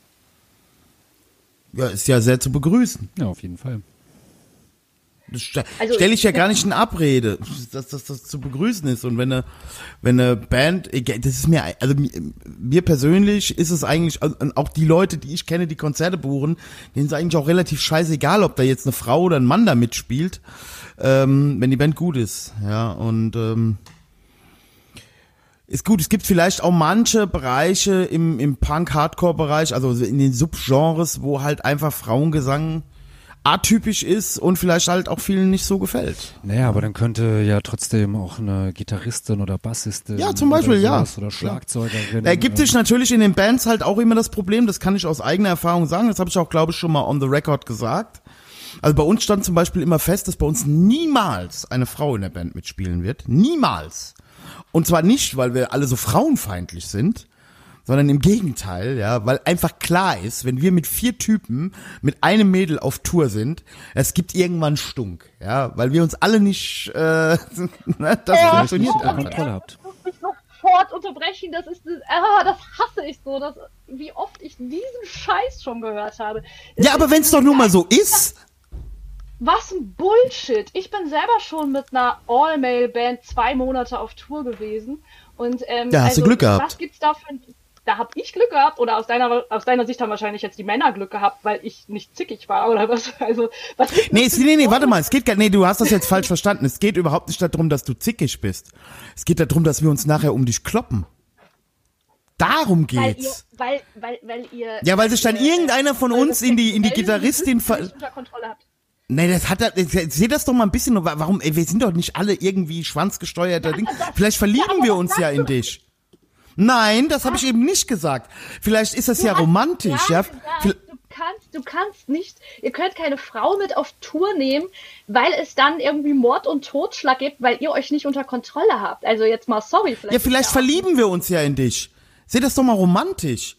Ja, ist ja sehr zu begrüßen. Ja, auf jeden Fall. Das st also, stelle ich ja gar nicht in Abrede, dass, dass das zu begrüßen ist. Und wenn eine, wenn eine Band, das ist mir, also mir persönlich ist es eigentlich, auch die Leute, die ich kenne, die Konzerte buchen, denen ist eigentlich auch relativ scheißegal, ob da jetzt eine Frau oder ein Mann da mitspielt, ähm, wenn die Band gut ist. Ja, und ähm, ist gut, es gibt vielleicht auch manche Bereiche im, im Punk-Hardcore-Bereich, also in den Subgenres, wo halt einfach Frauengesang atypisch ist und vielleicht halt auch vielen nicht so gefällt. Naja, aber dann könnte ja trotzdem auch eine Gitarristin oder Bassistin ja, zum Beispiel, oder, ja. oder Schlagzeugerin. Da gibt es natürlich in den Bands halt auch immer das Problem, das kann ich aus eigener Erfahrung sagen, das habe ich auch, glaube ich, schon mal on the record gesagt. Also bei uns stand zum Beispiel immer fest, dass bei uns niemals eine Frau in der Band mitspielen wird. Niemals. Und zwar nicht, weil wir alle so frauenfeindlich sind, sondern im Gegenteil, ja, weil einfach klar ist, wenn wir mit vier Typen mit einem Mädel auf Tour sind, es gibt irgendwann Stunk, ja, weil wir uns alle nicht, äh, ne, das ja, funktioniert oh, einfach. Kontrolle habt. sofort unterbrechen, das ist, ah, das hasse ich so, das, wie oft ich diesen Scheiß schon gehört habe. Das ja, aber wenn es doch nun mal so ist. Was ein Bullshit. Ich bin selber schon mit einer All-Male-Band zwei Monate auf Tour gewesen. Und, ähm, da hast also, du Glück gehabt. Was gibt's da für da hab ich Glück gehabt oder aus deiner aus deiner Sicht haben wahrscheinlich jetzt die Männer Glück gehabt, weil ich nicht zickig war oder was? Also was Nee, es, nee, nee, warte mal, es geht gar nee, du hast das jetzt falsch verstanden. Es geht überhaupt nicht darum, dass du zickig bist. Es geht darum, dass wir uns nachher um dich kloppen. Darum geht's. Weil ihr, weil, weil, weil ihr Ja, weil sich dann äh, irgendeiner von uns in die in die Gitarristin ver unter Kontrolle habt. Nee, das hat seht das doch mal ein bisschen, warum, ey, wir sind doch nicht alle irgendwie schwanzgesteuerter Ding. Vielleicht verlieben ja, wir uns ja in dich. Nein, das habe ich eben nicht gesagt. Vielleicht ist das ja romantisch, ja. Du kannst, du kannst nicht, ihr könnt keine Frau mit auf Tour nehmen, weil es dann irgendwie Mord und Totschlag gibt, weil ihr euch nicht unter Kontrolle habt. Also jetzt mal sorry. Vielleicht ja, vielleicht verlieben wir uns ja in dich. Seht das doch mal romantisch.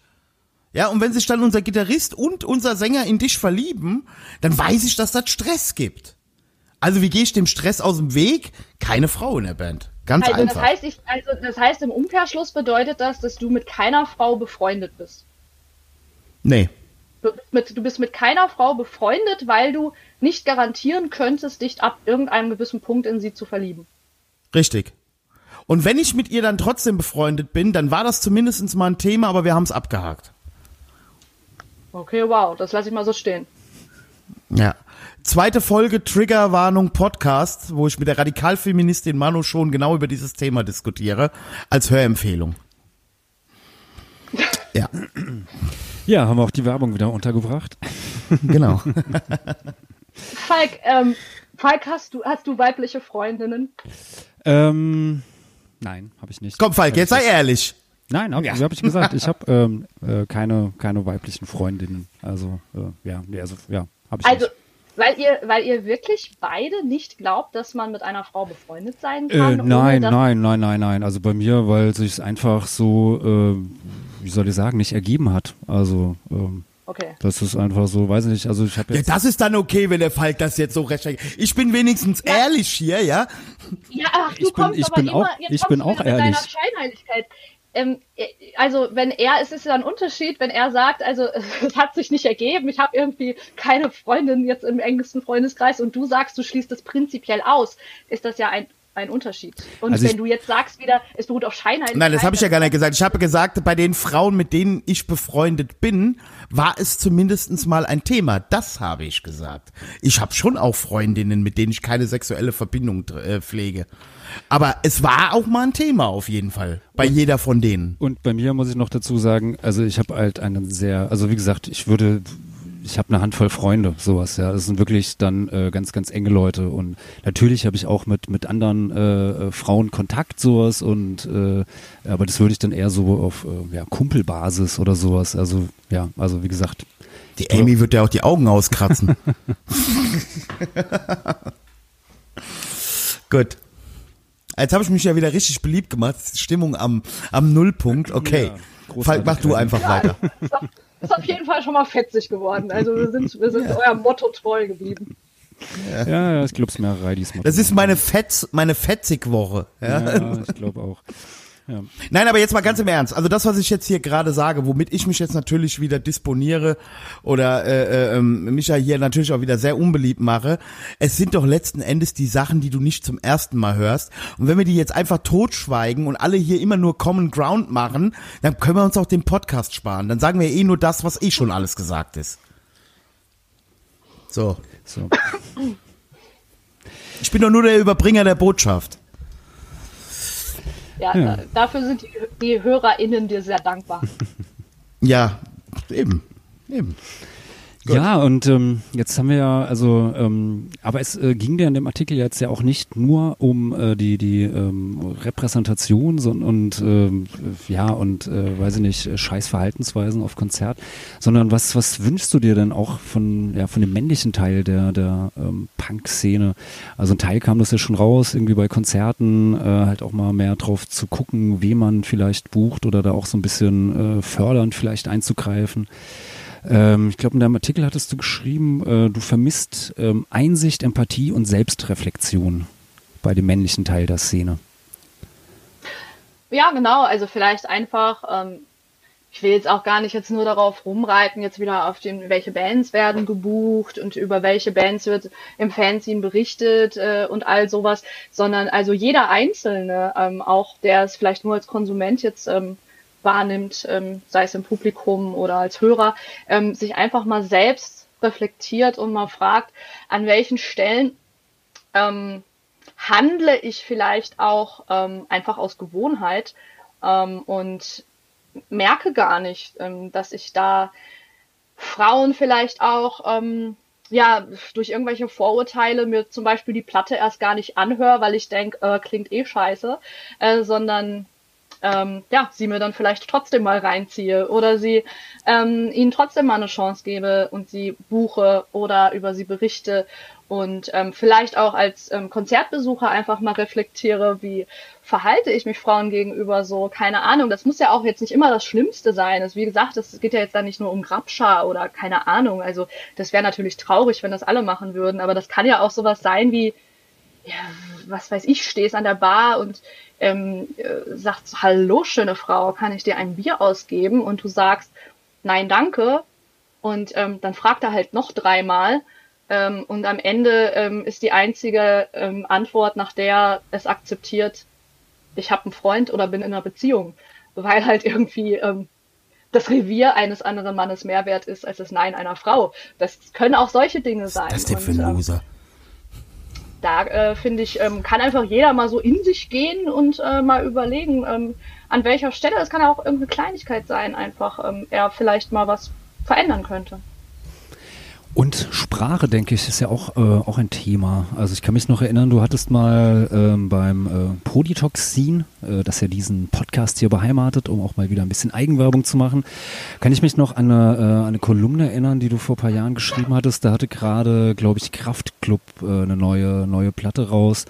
Ja, und wenn sich dann unser Gitarrist und unser Sänger in dich verlieben, dann weiß ich, dass das Stress gibt. Also wie gehe ich dem Stress aus dem Weg? Keine Frau in der Band. Ganz also, einfach. Das heißt, ich, also das heißt, im Umkehrschluss bedeutet das, dass du mit keiner Frau befreundet bist. Nee. Du, mit, du bist mit keiner Frau befreundet, weil du nicht garantieren könntest, dich ab irgendeinem gewissen Punkt in sie zu verlieben. Richtig. Und wenn ich mit ihr dann trotzdem befreundet bin, dann war das zumindest mal ein Thema, aber wir haben es abgehakt. Okay, wow, das lasse ich mal so stehen. Ja. Zweite Folge Triggerwarnung Podcast, wo ich mit der Radikalfeministin Manu schon genau über dieses Thema diskutiere, als Hörempfehlung. Ja. Ja, haben wir auch die Werbung wieder untergebracht. Genau. Falk, ähm, Falk, hast du, hast du weibliche Freundinnen? Ähm, nein, habe ich nicht. Komm, Falk, jetzt sei ehrlich. Nein, habe hab ich gesagt. Ich habe ähm, äh, keine, keine weiblichen Freundinnen. Also, äh, ja, nee, also, ja, habe ich Also, nicht. weil ihr, weil ihr wirklich beide nicht glaubt, dass man mit einer Frau befreundet sein Äh, kann? ohne nein, nein, nein, nein, nein. Also bei mir, weil sich einfach so, äh, wie soll ich sagen, nicht ergeben hat. Also ähm, Okay. das ist einfach so, weiß ich nicht. Also ich habe Ja, jetzt das ist dann okay, wenn der Falk das jetzt so rechtfertigt. Ich bin wenigstens ehrlich hier, ja? Ja, ach, du Ich bin- kommst ich aber bin immer, auch- jetzt ich bin auch ehrlich. deiner Scheinheiligkeit. Ähm, äh, also wenn er, es ist ja ein Unterschied, wenn er sagt, also es hat sich nicht ergeben, ich habe irgendwie keine Freundin jetzt im engsten Freundeskreis und du sagst, du schließt das prinzipiell aus, ist das ja ein, ein Unterschied. Und Also wenn ich- du jetzt sagst wieder, es beruht auf Scheinheiligkeit. Nein, das habe ich ja gar nicht gesagt. Ich habe gesagt, bei den Frauen, mit denen ich befreundet bin, war es zumindestens mal ein Thema. Das habe ich gesagt. Ich habe schon auch Freundinnen, mit denen ich keine sexuelle Verbindung äh, pflege. Aber es war auch mal ein Thema auf jeden Fall. Bei jeder von denen. Und bei mir muss ich noch dazu sagen, also ich habe halt einen sehr, also wie gesagt, ich würde, ich habe eine Handvoll Freunde, sowas, ja. Das sind wirklich dann äh, ganz, ganz enge Leute. Und natürlich habe ich auch mit, mit anderen äh, äh, Frauen Kontakt, sowas, und äh, aber das würde ich dann eher so auf äh, ja, Kumpelbasis oder sowas. Also, ja, also wie gesagt. Die Amy wird ja auch die Augen auskratzen. Gut. Jetzt habe ich mich ja wieder richtig beliebt gemacht. Stimmung am, am Nullpunkt. Okay. Ja. Falk, mach du einfach weiter. Ist auf, jeden Fall schon mal fetzig geworden. Also wir sind, wir sind eurem Motto treu geblieben. Ja, ja ich glaube es mehrere diesmal. Das ist meine Fetz, meine Fetzig-Woche. Ja? Ja, ich glaube auch. Ja. Nein, aber jetzt mal ganz im Ernst. Also das, was ich jetzt hier gerade sage, womit ich mich jetzt natürlich wieder disponiere oder äh, äh, ähm, mich ja hier natürlich auch wieder sehr unbeliebt mache, es sind doch letzten Endes die Sachen, die du nicht zum ersten Mal hörst. Und wenn wir die jetzt einfach totschweigen und alle hier immer nur Common Ground machen, dann können wir uns auch den Podcast sparen. Dann sagen wir eh nur das, was eh schon alles gesagt ist. So. So. Ich bin doch nur der Überbringer der Botschaft. Ja, Ja. Da, dafür sind die, die HörerInnen dir sehr dankbar. Ja, eben. Eben. Ja, und ähm, jetzt haben wir ja, also, ähm, aber es äh, ging ja in dem Artikel jetzt ja auch nicht nur um äh, die die ähm, Repräsentation so, und ähm, ja und äh, weiß ich nicht scheiß Verhaltensweisen auf Konzert, sondern was was wünschst du dir denn auch von ja von dem männlichen Teil der der ähm, Punk-Szene? Also ein Teil kam das ja schon raus, irgendwie bei Konzerten äh, halt auch mal mehr drauf zu gucken, wen man vielleicht bucht oder da auch so ein bisschen äh, fördernd vielleicht einzugreifen. Ähm, ich glaube, in deinem Artikel hattest du geschrieben, äh, du vermisst ähm, Einsicht, Empathie und Selbstreflexion bei dem männlichen Teil der Szene. Ja, genau. Also vielleicht einfach, ähm, ich will jetzt auch gar nicht jetzt nur darauf rumreiten, jetzt wieder auf den, welche Bands werden gebucht und über welche Bands wird im Fanzine berichtet äh, und all sowas, sondern also jeder Einzelne, ähm, auch der es vielleicht nur als Konsument jetzt ähm, wahrnimmt, ähm, sei es im Publikum oder als Hörer, ähm, sich einfach mal selbst reflektiert und mal fragt, an welchen Stellen ähm, handle ich vielleicht auch ähm, einfach aus Gewohnheit ähm, und merke gar nicht, ähm, dass ich da Frauen vielleicht auch ähm, ja durch irgendwelche Vorurteile mir zum Beispiel die Platte erst gar nicht anhöre, weil ich denke, äh, klingt eh scheiße, äh, sondern ähm, ja, sie mir dann vielleicht trotzdem mal reinziehe oder sie ähm, ihnen trotzdem mal eine Chance gebe und sie buche oder über sie berichte und ähm, vielleicht auch als ähm, Konzertbesucher einfach mal reflektiere, wie verhalte ich mich Frauen gegenüber so, keine Ahnung, das muss ja auch jetzt nicht immer das Schlimmste sein. Also, wie gesagt, es geht ja jetzt da nicht nur um Grabscher oder keine Ahnung. Also das wäre natürlich traurig, wenn das alle machen würden, aber das kann ja auch sowas sein wie, ja, was weiß ich, stehst an der Bar und ähm, äh, sagst, hallo schöne Frau, kann ich dir ein Bier ausgeben? Und du sagst, nein, danke. Und ähm, dann fragt er halt noch dreimal. Ähm, und am Ende ähm, ist die einzige ähm, Antwort, nach der es akzeptiert, ich habe einen Freund oder bin in einer Beziehung. Weil halt irgendwie ähm, das Revier eines anderen Mannes mehr wert ist als das Nein einer Frau. Das können auch solche Dinge sein. Das ist der für Und, ein ähm, Loser. Da äh, finde ich, ähm, kann einfach jeder mal so in sich gehen und äh, mal überlegen, ähm, an welcher Stelle, es kann auch irgendeine Kleinigkeit sein, einfach ähm, er vielleicht mal was verändern könnte. Und Sprache, denke ich, ist ja auch, äh, auch ein Thema. Also ich kann mich noch erinnern, du hattest mal ähm, beim äh, Poditoxin, äh, das ja diesen Podcast hier beheimatet, um auch mal wieder ein bisschen Eigenwerbung zu machen, kann ich mich noch an eine, äh, eine Kolumne erinnern, die du vor ein paar Jahren geschrieben hattest. Da hatte gerade, glaube ich, Kraftklub äh, eine neue, neue Platte raus.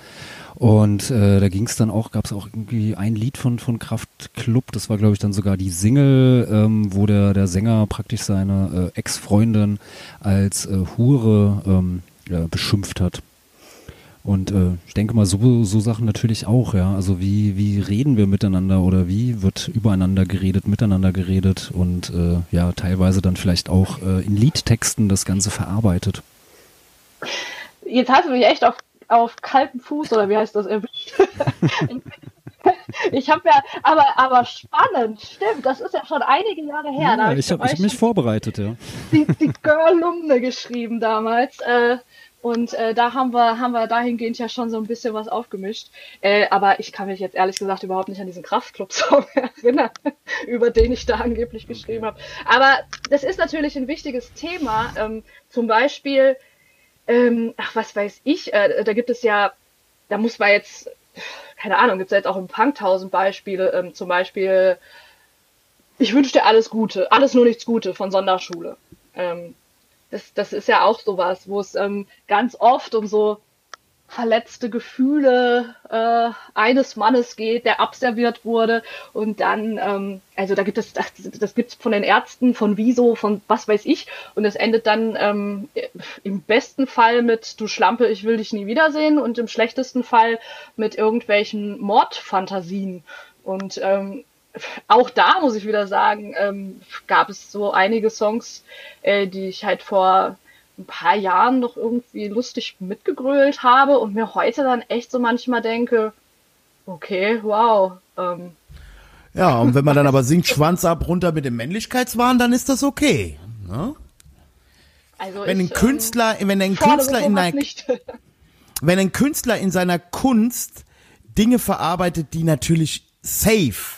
Und äh, da ging es dann auch, gab es auch irgendwie ein Lied von, von Kraftklub, das war glaube ich dann sogar die Single, ähm, wo der, der Sänger praktisch seine äh, Ex-Freundin als äh, Hure ähm, ja, beschimpft hat. Und äh, ich denke mal, so, so Sachen natürlich auch, ja. Also wie, wie reden wir miteinander oder wie wird übereinander geredet, miteinander geredet und äh, ja, teilweise dann vielleicht auch äh, in Liedtexten das Ganze verarbeitet. Jetzt hast du mich echt auf auf kaltem Fuß oder wie heißt das erwischt. ich habe ja, aber, aber spannend, stimmt, das ist ja schon einige Jahre her. Ja, ich habe hab mich vorbereitet, ja. Die, die Girl-Lumne geschrieben damals. Äh, und äh, da haben wir, haben wir dahingehend ja schon so ein bisschen was aufgemischt. Äh, aber ich kann mich jetzt ehrlich gesagt überhaupt nicht an diesen Kraftclub-Song erinnern, über den ich da angeblich geschrieben habe. Aber das ist natürlich ein wichtiges Thema. Ähm, zum Beispiel ähm, ach, was weiß ich, äh, da gibt es ja, da muss man jetzt, keine Ahnung, gibt es jetzt auch im Punk tausend Beispiele, ähm, zum Beispiel, ich wünsche dir alles Gute, alles nur nichts Gute von Sonderschule. Ähm, das, das ist ja auch sowas, wo es ähm, ganz oft um so verletzte Gefühle äh, eines Mannes geht, der abserviert wurde und dann, ähm, also da gibt es, das, das gibt es von den Ärzten, von Wieso, von was weiß ich und es endet dann ähm, im besten Fall mit du Schlampe, ich will dich nie wiedersehen und im schlechtesten Fall mit irgendwelchen Mordfantasien und ähm, auch da muss ich wieder sagen, ähm, gab es so einige Songs, äh, die ich halt vor ein paar Jahren noch irgendwie lustig mitgegrölt habe und mir heute dann echt so manchmal denke, okay, wow. Ähm, ja, und wenn man dann aber singt Schwanz ab runter mit dem Männlichkeitswahn, dann ist das okay. Ne? Also wenn ich, ein Künstler, ähm, wenn ein Künstler in einer, wenn ein Künstler in seiner Kunst Dinge verarbeitet, die natürlich safe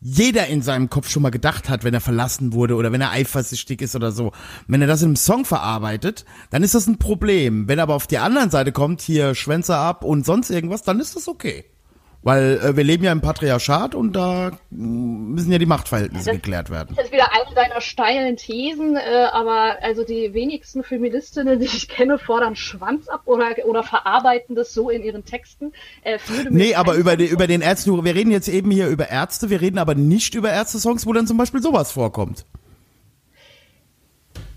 jeder in seinem Kopf schon mal gedacht hat, wenn er verlassen wurde oder wenn er eifersüchtig ist oder so. Wenn er das in einem Song verarbeitet, dann ist das ein Problem. Wenn er aber auf die anderen Seite kommt, hier Schwänze ab und sonst irgendwas, dann ist das okay. Weil äh, wir leben ja im Patriarchat und da mm, müssen ja die Machtverhältnisse das, geklärt werden. Das ist wieder eine deiner steilen Thesen, äh, aber also die wenigsten Feministinnen, die ich kenne, fordern Schwanz ab oder, oder verarbeiten das so in ihren Texten. Äh, nee, aber über, die, über den Ärzte, wir reden jetzt eben hier über Ärzte, wir reden aber nicht über Ärzte-Songs, wo dann zum Beispiel sowas vorkommt.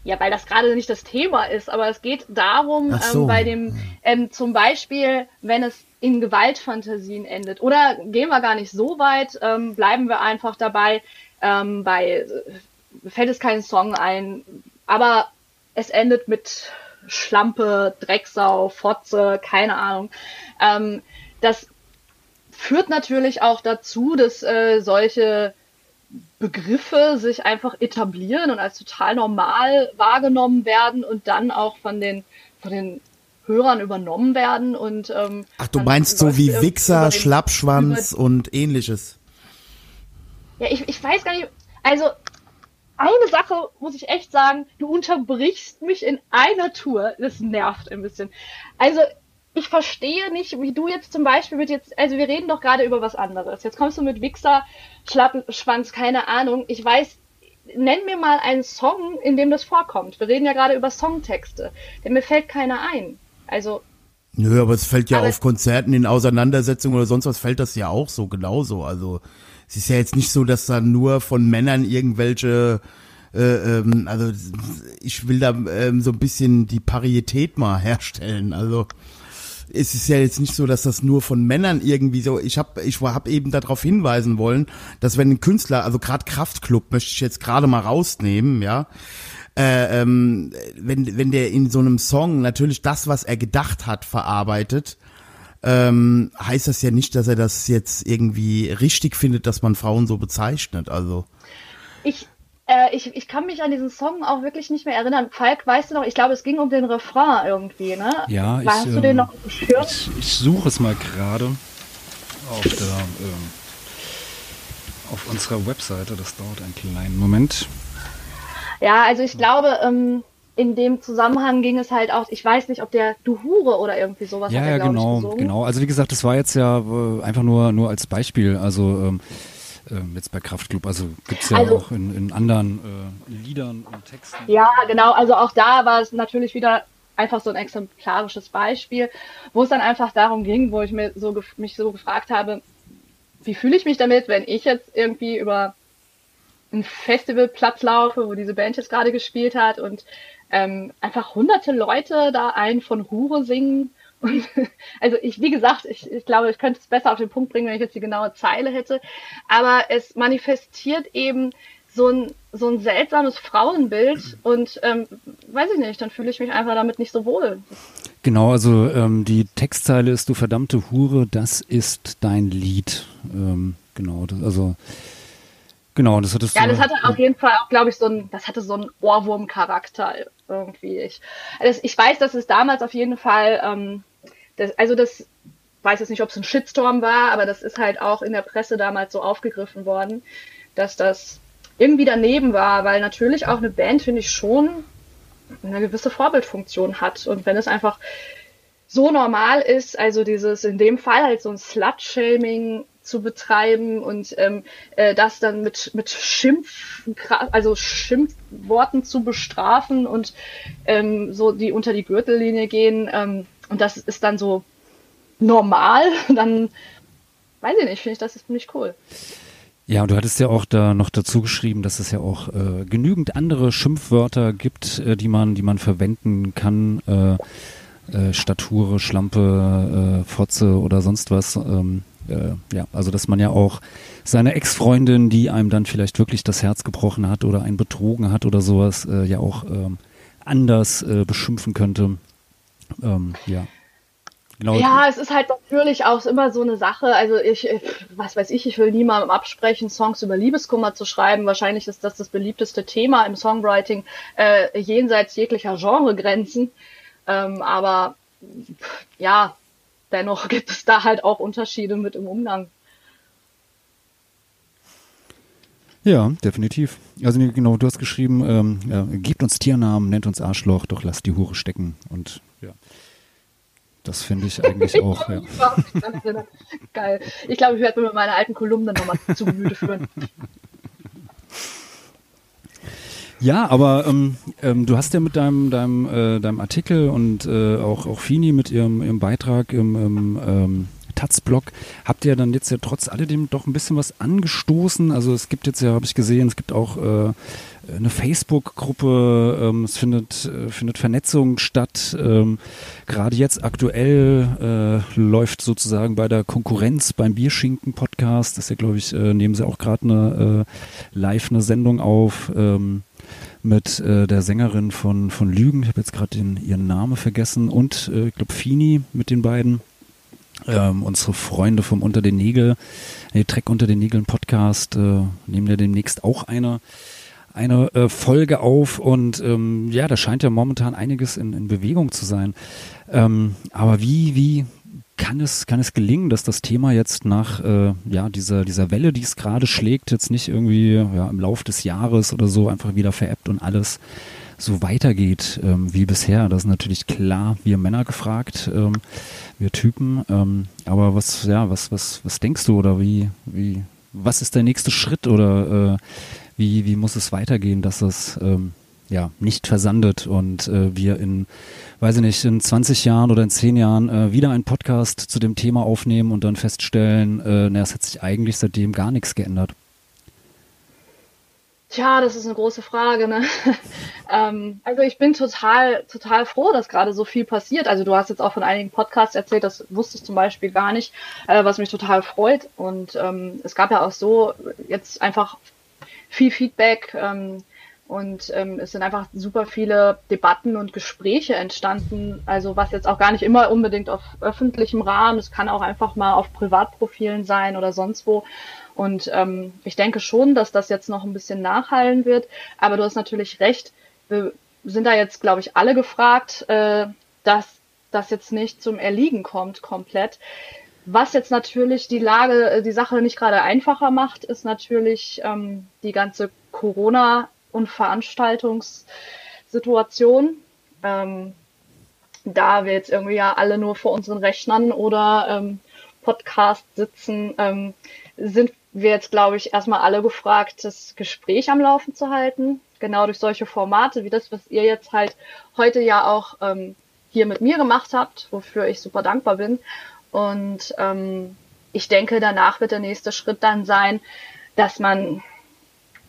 Ja, weil das gerade nicht das Thema ist, aber es geht darum, ähm, so. ähm, bei dem, ähm, zum Beispiel, wenn es in Gewaltfantasien endet. Oder gehen wir gar nicht so weit, ähm, bleiben wir einfach dabei, ähm, bei, äh, fällt es kein Song ein, aber es endet mit Schlampe, Drecksau, Fotze, keine Ahnung. Ähm, das führt natürlich auch dazu, dass äh, solche Begriffe sich einfach etablieren und als total normal wahrgenommen werden und dann auch von den, von den Hörern übernommen werden und ähm, Ach, du meinst so wie Wichser, Schlappschwanz und ähnliches. Ja, ich, ich weiß gar nicht. Also eine Sache muss ich echt sagen, du unterbrichst mich in einer Tour. Das nervt ein bisschen. Also ich verstehe nicht, wie du jetzt zum Beispiel mit jetzt, also wir reden doch gerade über was anderes. Jetzt kommst du mit Wichser, Schlappschwanz, keine Ahnung. Ich weiß, nenn mir mal einen Song, in dem das vorkommt. Wir reden ja gerade über Songtexte. Denn mir fällt keiner ein. Also. Nö, aber es fällt ja auf Konzerten, in Auseinandersetzungen oder sonst was fällt das ja auch so genauso. Also es ist ja jetzt nicht so, dass da nur von Männern irgendwelche äh, ähm, also ich will da ähm, so ein bisschen die Parität mal herstellen. Also es ist ja jetzt nicht so, dass das nur von Männern irgendwie so. Ich habe ich hab eben darauf hinweisen wollen, dass wenn ein Künstler, also gerade Kraftklub möchte ich jetzt gerade mal rausnehmen, ja, äh, ähm, wenn, wenn der in so einem Song natürlich das, was er gedacht hat, verarbeitet, ähm, heißt das ja nicht, dass er das jetzt irgendwie richtig findet, dass man Frauen so bezeichnet. Also ich, äh, ich, ich kann mich an diesen Song auch wirklich nicht mehr erinnern. Falk, weißt du noch, ich glaube, es ging um den Refrain irgendwie, ne? Ja, ich, Hast du den ähm, noch gehört? Ich, ich suche es mal gerade auf der ähm, auf unserer Webseite. Das dauert einen kleinen Moment. Ja, also ich glaube, ähm, in dem Zusammenhang ging es halt auch, ich weiß nicht, ob der Du Hure oder irgendwie sowas ja, hat ja, genau, genau. Also wie gesagt, das war jetzt ja äh, einfach nur, nur als Beispiel. Also ähm, ähm, jetzt bei Kraftklub, also gibt's ja Also- auch in, in anderen äh, Liedern und Texten. Ja, genau. Also auch da war es natürlich wieder einfach so ein exemplarisches Beispiel, wo es dann einfach darum ging, wo ich mir so mich so gefragt habe, wie fühle ich mich damit, wenn ich jetzt irgendwie über einen Festivalplatz laufe, wo diese Band jetzt gerade gespielt hat und ähm, einfach hunderte Leute da ein von Hure singen. Und also ich, wie gesagt, ich, ich glaube, ich könnte es besser auf den Punkt bringen, wenn ich jetzt die genaue Zeile hätte. Aber es manifestiert eben so ein, so ein seltsames Frauenbild und ähm, weiß ich nicht, dann fühle ich mich einfach damit nicht so wohl. Genau, also ähm, die Textzeile ist du verdammte Hure, das ist dein Lied. Ähm, genau, das, also genau, das hattest Ja, du. das hatte auf jeden Fall auch, glaube ich, so ein, das hatte so einen Ohrwurm-Charakter irgendwie. Ich, also ich weiß, dass es damals auf jeden Fall, ähm, das, also das weiß jetzt nicht, ob es ein Shitstorm war, aber das ist halt auch in der Presse damals so aufgegriffen worden, dass das irgendwie daneben war, weil natürlich auch eine Band, finde ich, schon eine gewisse Vorbildfunktion hat. Und wenn es einfach so normal ist, also dieses in dem Fall halt so ein Slut-Shaming zu betreiben und ähm, äh, das dann mit mit Schimpf also Schimpfworten zu bestrafen und ähm, so die unter die Gürtellinie gehen ähm, und das ist dann so normal, dann weiß ich nicht, finde ich das ist ziemlich cool. Ja, und du hattest ja auch da noch dazu geschrieben, dass es ja auch äh, genügend andere Schimpfwörter gibt, äh, die man, die man verwenden kann. Äh, äh, Stature, Schlampe, äh, Fotze oder sonst was. Ähm, äh, ja, also dass man ja auch seine Ex-Freundin, die einem dann vielleicht wirklich das Herz gebrochen hat oder einen betrogen hat oder sowas, äh, ja auch ähm, anders äh, beschimpfen könnte. Ähm, ja. Genau. Ja, es ist halt natürlich auch immer so eine Sache. Also ich, ich- was weiß ich, ich will niemandem absprechen, Songs über Liebeskummer zu schreiben. Wahrscheinlich ist das das beliebteste Thema im Songwriting äh, jenseits jeglicher Genregrenzen. Ähm, aber ja, dennoch gibt es da halt auch Unterschiede mit im Umgang. Ja, definitiv. Also nee, genau, du hast geschrieben, ähm, ja, gebt uns Tiernamen, nennt uns Arschloch, doch lasst die Hure stecken. Und ja, das finde ich eigentlich auch. Ja. Geil. Ich glaube, ich werde mir meine alten Kolumnen nochmal zu Gemüte führen. Ja, aber ähm, ähm, du hast ja mit deinem deinem äh, deinem Artikel und äh, auch auch Fini mit ihrem, ihrem Beitrag im, im ähm, Taz-Blog habt ihr dann jetzt ja trotz alledem doch ein bisschen was angestoßen. Also es gibt jetzt ja, habe ich gesehen, es gibt auch äh, eine Facebook-Gruppe, ähm, es findet, äh, findet Vernetzung statt. Ähm, Gerade jetzt aktuell äh, läuft sozusagen bei der Konkurrenz beim Bierschinken-Podcast, das ist ja, glaube ich, äh, nehmen sie auch gerade eine äh, live eine Sendung auf. Ähm, mit äh, der Sängerin von, von Lügen, ich habe jetzt gerade ihren Namen vergessen, und äh, ich glaube Fini mit den beiden. Ähm, unsere Freunde vom Unter den Nägel, äh, Treck unter den Nägeln Podcast, äh, nehmen ja demnächst auch eine, eine äh, Folge auf und ähm, ja, da scheint ja momentan einiges in, in Bewegung zu sein. Ähm, aber wie, wie kann es, kann es gelingen, dass das Thema jetzt nach äh, ja, dieser, dieser Welle, die es gerade schlägt, jetzt nicht irgendwie ja, im Lauf des Jahres oder so einfach wieder veräppt und alles so weitergeht ähm, wie bisher. Das ist natürlich klar, wir Männer gefragt, ähm, wir Typen. Ähm, aber was, ja, was, was, was denkst du oder wie, wie, was ist der nächste Schritt oder äh, wie, wie muss es weitergehen, dass das ähm, ja nicht versandet und äh, wir in, weiß ich nicht, in 20 Jahren oder in 10 Jahren äh, wieder einen Podcast zu dem Thema aufnehmen und dann feststellen, äh, na, es hat sich eigentlich seitdem gar nichts geändert. Tja, das ist eine große Frage. Ne? ähm, also ich bin total, total froh, dass gerade so viel passiert. Also du hast jetzt auch von einigen Podcasts erzählt, das wusste ich zum Beispiel gar nicht, äh, was mich total freut. Und ähm, es gab ja auch so jetzt einfach viel Feedback ähm, und ähm, es sind einfach super viele Debatten und Gespräche entstanden. Also was jetzt auch gar nicht immer unbedingt auf öffentlichem Rahmen, es kann auch einfach mal auf Privatprofilen sein oder sonst wo. Und ähm, ich denke schon, dass das jetzt noch ein bisschen nachhallen wird. Aber du hast natürlich recht. Wir sind da jetzt, glaube ich, alle gefragt, äh, dass das jetzt nicht zum Erliegen kommt komplett. Was jetzt natürlich die Lage, äh, die Sache nicht gerade einfacher macht, ist natürlich ähm, die ganze Corona- und Veranstaltungssache Podcast-Situation. Ähm, da wir jetzt irgendwie ja alle nur vor unseren Rechnern oder ähm, Podcast sitzen, ähm, sind wir jetzt, glaube ich, erstmal alle gefragt, das Gespräch am Laufen zu halten. Genau durch solche Formate wie das, was ihr jetzt halt heute ja auch ähm, hier mit mir gemacht habt, wofür ich super dankbar bin. Und ähm, ich denke, danach wird der nächste Schritt dann sein, dass man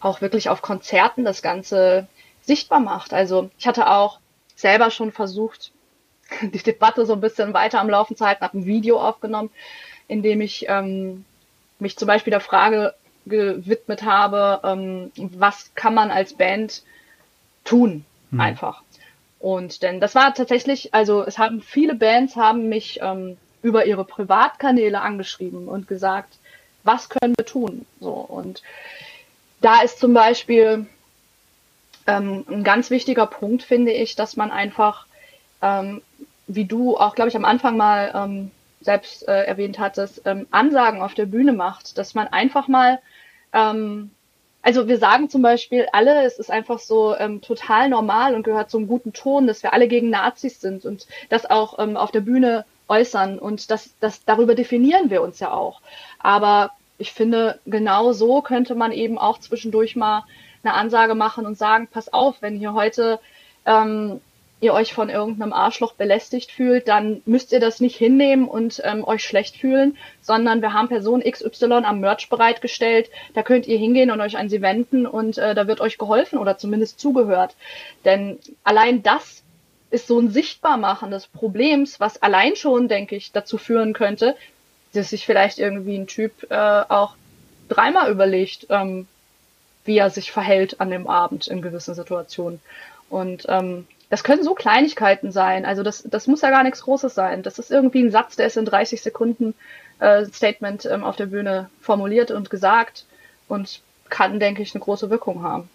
auch wirklich auf Konzerten das Ganze sichtbar macht. Also ich hatte auch selber schon versucht, die Debatte so ein bisschen weiter am Laufen zu halten, habe ein Video aufgenommen, in dem ich ähm, mich zum Beispiel der Frage gewidmet habe, ähm, was kann man als Band tun, hm. einfach. Und denn das war tatsächlich, also es haben viele Bands haben mich ähm, über ihre Privatkanäle angeschrieben und gesagt, was können wir tun? So und da ist zum Beispiel ähm, ein ganz wichtiger Punkt, finde ich, dass man einfach, ähm, wie du auch, glaube ich, am Anfang mal ähm, selbst äh, erwähnt hattest, ähm, Ansagen auf der Bühne macht, dass man einfach mal ähm, also wir sagen zum Beispiel alle, es ist einfach so ähm, total normal und gehört zum guten Ton, dass wir alle gegen Nazis sind und das auch auf der Bühne äußern und das, das darüber definieren wir uns ja auch. Aber ich finde, genau so könnte man eben auch zwischendurch mal eine Ansage machen und sagen, pass auf, wenn hier heute ähm, ihr euch von irgendeinem Arschloch belästigt fühlt, dann müsst ihr das nicht hinnehmen und ähm, euch schlecht fühlen, sondern wir haben Person XY am Merch bereitgestellt, da könnt ihr hingehen und euch an sie wenden und äh, da wird euch geholfen oder zumindest zugehört. Denn allein das ist so ein Sichtbarmachen des Problems, was allein schon, denke ich, dazu führen könnte, dass sich vielleicht irgendwie ein Typ äh, auch dreimal überlegt, ähm, wie er sich verhält an dem Abend in gewissen Situationen. Und ähm, das können so Kleinigkeiten sein. Also das, das muss ja gar nichts Großes sein. Das ist irgendwie ein Satz, der ist in 30 Sekunden äh, Statement ähm, auf der Bühne formuliert und gesagt und kann, denke ich, eine große Wirkung haben.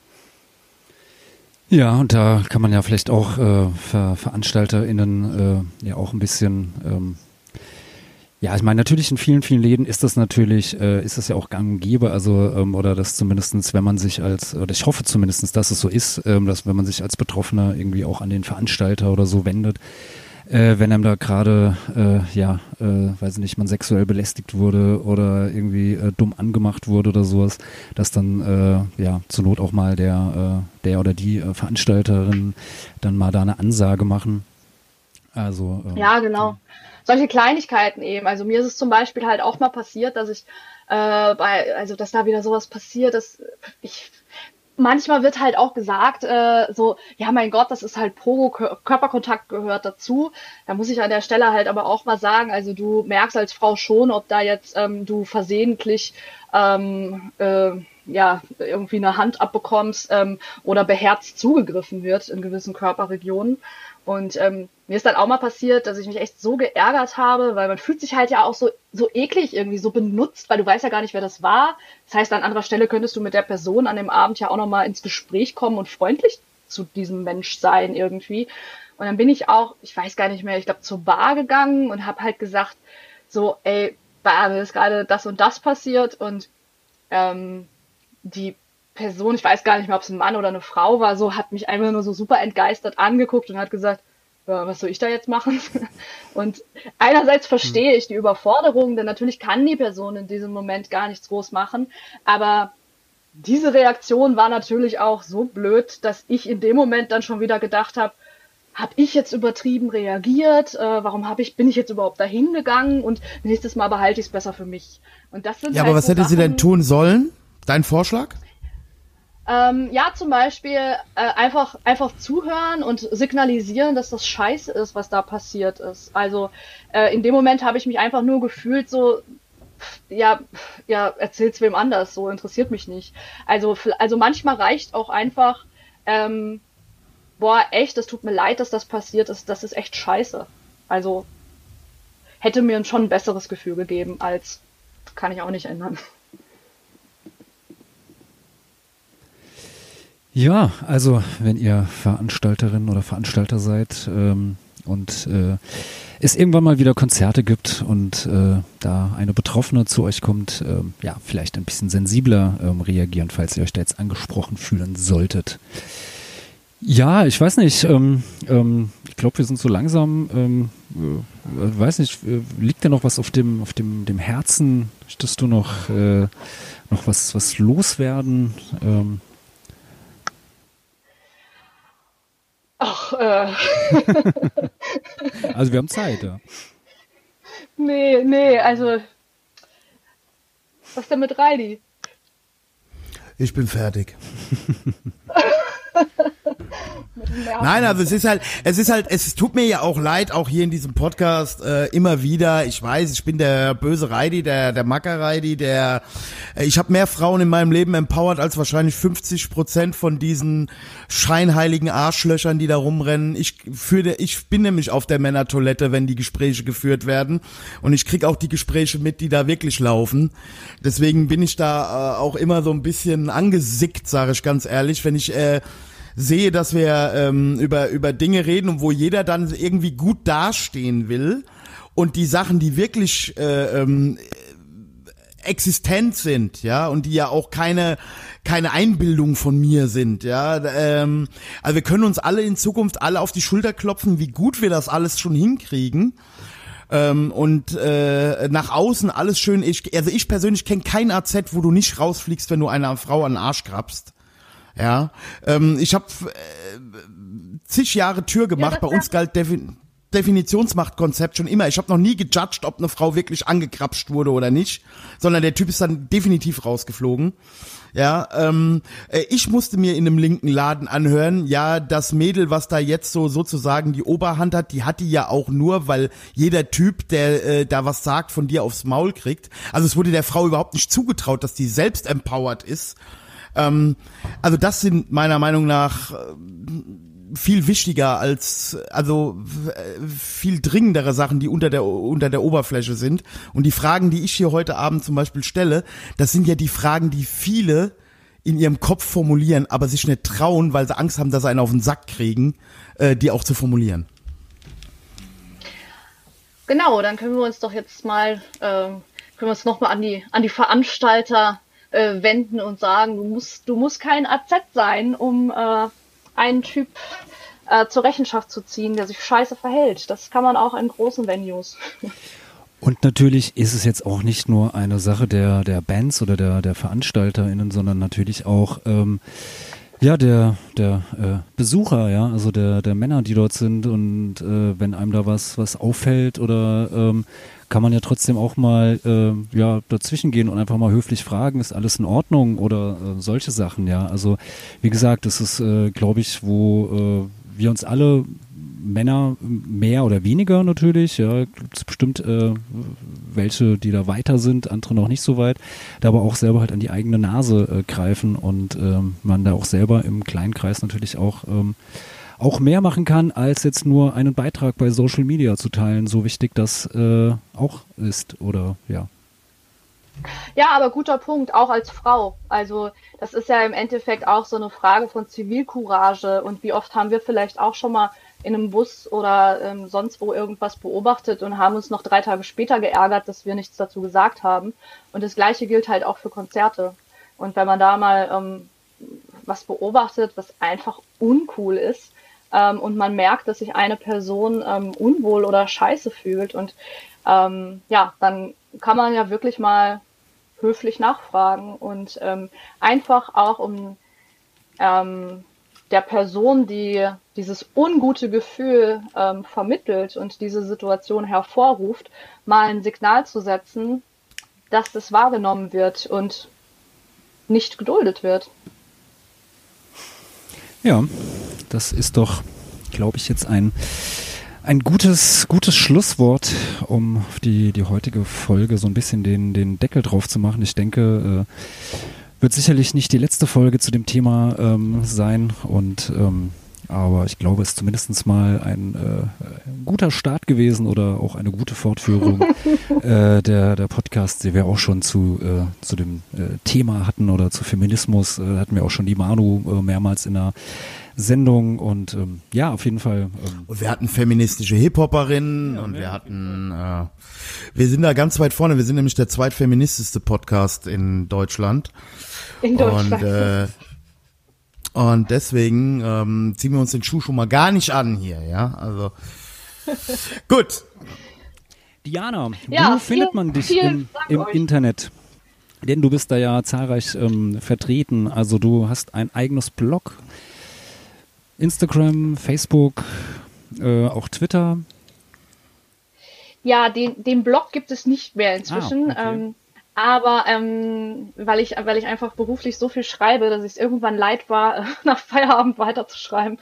Ja, und da kann man ja vielleicht auch äh, Ver VeranstalterInnen äh, ja auch ein bisschen ähm, ja, ich meine, natürlich in vielen, vielen Läden ist das natürlich, äh, ist das ja auch gang und gäbe, also, ähm, oder das zumindestens, wenn man sich als, oder ich hoffe zumindestens, dass es so ist, ähm, dass wenn man sich als Betroffener irgendwie auch an den Veranstalter oder so wendet, äh, wenn einem da gerade, äh, ja, äh, weiß ich nicht, man sexuell belästigt wurde oder irgendwie äh, dumm angemacht wurde oder sowas, dass dann, äh, ja, zur Not auch mal der, äh, der oder die äh, Veranstalterin dann mal da eine Ansage machen. Also. Äh, ja, genau solche Kleinigkeiten eben. Also mir ist es zum Beispiel halt auch mal passiert, dass ich äh, bei, also dass da wieder sowas passiert, dass ich manchmal wird halt auch gesagt, äh, so, ja mein Gott, das ist halt Pogo, Körperkontakt gehört dazu. Da muss ich an der Stelle halt aber auch mal sagen, also du merkst als Frau schon, ob da jetzt ähm, du versehentlich ähm, äh, ja, irgendwie eine Hand abbekommst ähm, oder beherzt zugegriffen wird in gewissen Körperregionen. Und ähm, mir ist dann auch mal passiert, dass ich mich echt so geärgert habe, weil man fühlt sich halt ja auch so, so eklig irgendwie, so benutzt, weil du weißt ja gar nicht, wer das war. Das heißt, an anderer Stelle könntest du mit der Person an dem Abend ja auch nochmal ins Gespräch kommen und freundlich zu diesem Mensch sein irgendwie. Und dann bin ich auch, ich weiß gar nicht mehr, ich glaube zur Bar gegangen und habe halt gesagt, so, ey, bei mir ist gerade das und das passiert und ähm, die Person, ich weiß gar nicht mehr, ob es ein Mann oder eine Frau war, so hat mich einfach nur so super entgeistert angeguckt und hat gesagt, ja, was soll ich da jetzt machen? Und einerseits verstehe ich die Überforderung, denn natürlich kann die Person in diesem Moment gar nichts groß machen, aber diese Reaktion war natürlich auch so blöd, dass ich in dem Moment dann schon wieder gedacht habe, habe ich jetzt übertrieben reagiert? Äh, warum habe ich bin ich jetzt überhaupt dahin gegangen? Und nächstes Mal behalte ich es besser für mich. Und das sind ja, halt aber was so hätte Sachen, sie denn tun sollen? Dein Vorschlag? Ähm, ja, zum Beispiel äh, einfach, einfach zuhören und signalisieren, dass das scheiße ist, was da passiert ist. Also äh, in dem Moment habe ich mich einfach nur gefühlt so, ja, ja, erzähl's wem anders, so interessiert mich nicht. Also, also manchmal reicht auch einfach, ähm, boah, echt, es tut mir leid, dass das passiert ist, das ist echt scheiße. Also hätte mir schon ein besseres Gefühl gegeben, als kann ich auch nicht ändern. Ja, also wenn ihr Veranstalterin oder Veranstalter seid ähm, und äh, es irgendwann mal wieder Konzerte gibt und äh, da eine Betroffene zu euch kommt, äh, ja, vielleicht ein bisschen sensibler ähm, reagieren, falls ihr euch da jetzt angesprochen fühlen solltet. Ja, ich weiß nicht. Ähm, ähm, ich glaube, wir sind so langsam. Ähm, äh, weiß nicht. Äh, liegt dir noch was auf dem auf dem dem Herzen? Möchtest du noch äh, noch was was loswerden? Ähm. Ach, äh. also wir haben Zeit, ja. Nee, nee, also was denn mit Reili? Ich bin fertig. Nein, also es ist halt, es ist halt, es tut mir ja auch leid, auch hier in diesem Podcast äh, immer wieder. Ich weiß, ich bin der böse Reidi, der der Macker Reidi, der. Äh, ich habe mehr Frauen in meinem Leben empowert als wahrscheinlich 50 Prozent von diesen scheinheiligen Arschlöchern, die da rumrennen. Ich führe, ich bin nämlich auf der Männertoilette, wenn die Gespräche geführt werden, und ich krieg auch die Gespräche mit, die da wirklich laufen. Deswegen bin ich da äh, auch immer so ein bisschen angesickt, sage ich ganz ehrlich, wenn ich äh, sehe, dass wir ähm, über, über Dinge reden und wo jeder dann irgendwie gut dastehen will und die Sachen, die wirklich äh, ähm, existent sind, ja, und die ja auch keine keine Einbildung von mir sind, ja. Ähm, also wir können uns alle in Zukunft alle auf die Schulter klopfen, wie gut wir das alles schon hinkriegen. Ähm, und äh, nach außen alles schön. Ich, also ich persönlich kenne kein AZ, wo du nicht rausfliegst, wenn du einer Frau an den Arsch krabst. Ja, ähm, ich habe äh, zig Jahre Tür gemacht. Ja, Bei uns galt Defin Definitionsmachtkonzept schon immer. Ich habe noch nie gejudged, ob eine Frau wirklich angekrapscht wurde oder nicht, sondern der Typ ist dann definitiv rausgeflogen. Ja, ähm, äh, ich musste mir in einem linken Laden anhören, ja, das Mädel, was da jetzt so sozusagen die Oberhand hat, die hat die ja auch nur, weil jeder Typ, der äh, da was sagt, von dir aufs Maul kriegt. Also es wurde der Frau überhaupt nicht zugetraut, dass die selbst empowered ist ähm, also das sind meiner Meinung nach äh, viel wichtiger als, also äh, viel dringendere Sachen, die unter der, unter der Oberfläche sind. Und die Fragen, die ich hier heute Abend zum Beispiel stelle, das sind ja die Fragen, die viele in ihrem Kopf formulieren, aber sich nicht trauen, weil sie Angst haben, dass sie einen auf den Sack kriegen, äh, die auch zu formulieren. Genau, dann können wir uns doch jetzt mal, äh, können wir uns nochmal an die, an die Veranstalter äh, wenden und sagen, du musst, du musst kein AZ sein, um äh, einen Typ äh, zur Rechenschaft zu ziehen, der sich scheiße verhält. Das kann man auch in großen Venues. Und natürlich ist es jetzt auch nicht nur eine Sache der, der Bands oder der, der VeranstalterInnen, sondern natürlich auch ähm, ja, der, der äh, Besucher, ja, also der, der Männer, die dort sind und äh, wenn einem da was, was auffällt oder ähm, kann man ja trotzdem auch mal äh, ja dazwischen gehen und einfach mal höflich fragen, ist alles in Ordnung oder äh, solche Sachen, ja. Also wie gesagt, das ist, äh, glaube ich, wo äh, wir uns alle Männer mehr oder weniger natürlich, ja, gibt es bestimmt äh, welche, die da weiter sind, andere noch nicht so weit, da aber auch selber halt an die eigene Nase äh, greifen und ähm, man da auch selber im kleinen Kreis natürlich auch ähm, auch mehr machen kann, als jetzt nur einen Beitrag bei Social Media zu teilen, so wichtig das äh, auch ist, oder ja. Ja, aber guter Punkt, auch als Frau. Also das ist ja im Endeffekt auch so eine Frage von Zivilcourage und wie oft haben wir vielleicht auch schon mal in einem Bus oder ähm, sonst wo irgendwas beobachtet und haben uns noch drei Tage später geärgert, dass wir nichts dazu gesagt haben. Und das gleiche gilt halt auch für Konzerte. Und wenn man da mal ähm, was beobachtet, was einfach uncool ist, ähm, und man merkt, dass sich eine Person ähm, unwohl oder scheiße fühlt und ähm, ja, dann kann man ja wirklich mal höflich nachfragen und ähm, einfach auch um ähm, der Person, die dieses ungute Gefühl ähm, vermittelt und diese Situation hervorruft, mal ein Signal zu setzen, dass das wahrgenommen wird und nicht geduldet wird. Ja, das ist doch, glaube ich, jetzt ein, ein gutes, gutes Schlusswort, um die, die heutige Folge so ein bisschen den, den Deckel drauf zu machen. Ich denke, äh, wird sicherlich nicht die letzte Folge zu dem Thema ähm, sein und ähm, aber ich glaube, es ist zumindest mal ein äh, guter Start gewesen oder auch eine gute Fortführung äh, der, der Podcast, die wir auch schon zu, äh, zu dem äh, Thema hatten oder zu Feminismus. Äh, hatten wir auch schon die Manu äh, mehrmals in der Sendung und ähm, ja, auf jeden Fall. Ähm, und wir hatten feministische Hip-Hoperinnen ja, und wir hatten, äh, wir sind da ganz weit vorne. Wir sind nämlich der zweitfeministischste Podcast in Deutschland. In Deutschland. Und, äh, Und deswegen ähm, ziehen wir uns den Schuh schon mal gar nicht an hier, ja. Also gut. Diana, Ja, wo findet vielen- man dich im, im. Internet? Denn du bist da ja zahlreich ähm, vertreten. Also du hast ein eigenes Blog, Instagram, Facebook, äh, auch Twitter. Ja, den, den Blog gibt es nicht mehr inzwischen. Ah, okay. ähm, aber ähm, weil ich weil ich einfach beruflich so viel schreibe, dass ich es irgendwann leid war, nach Feierabend weiterzuschreiben.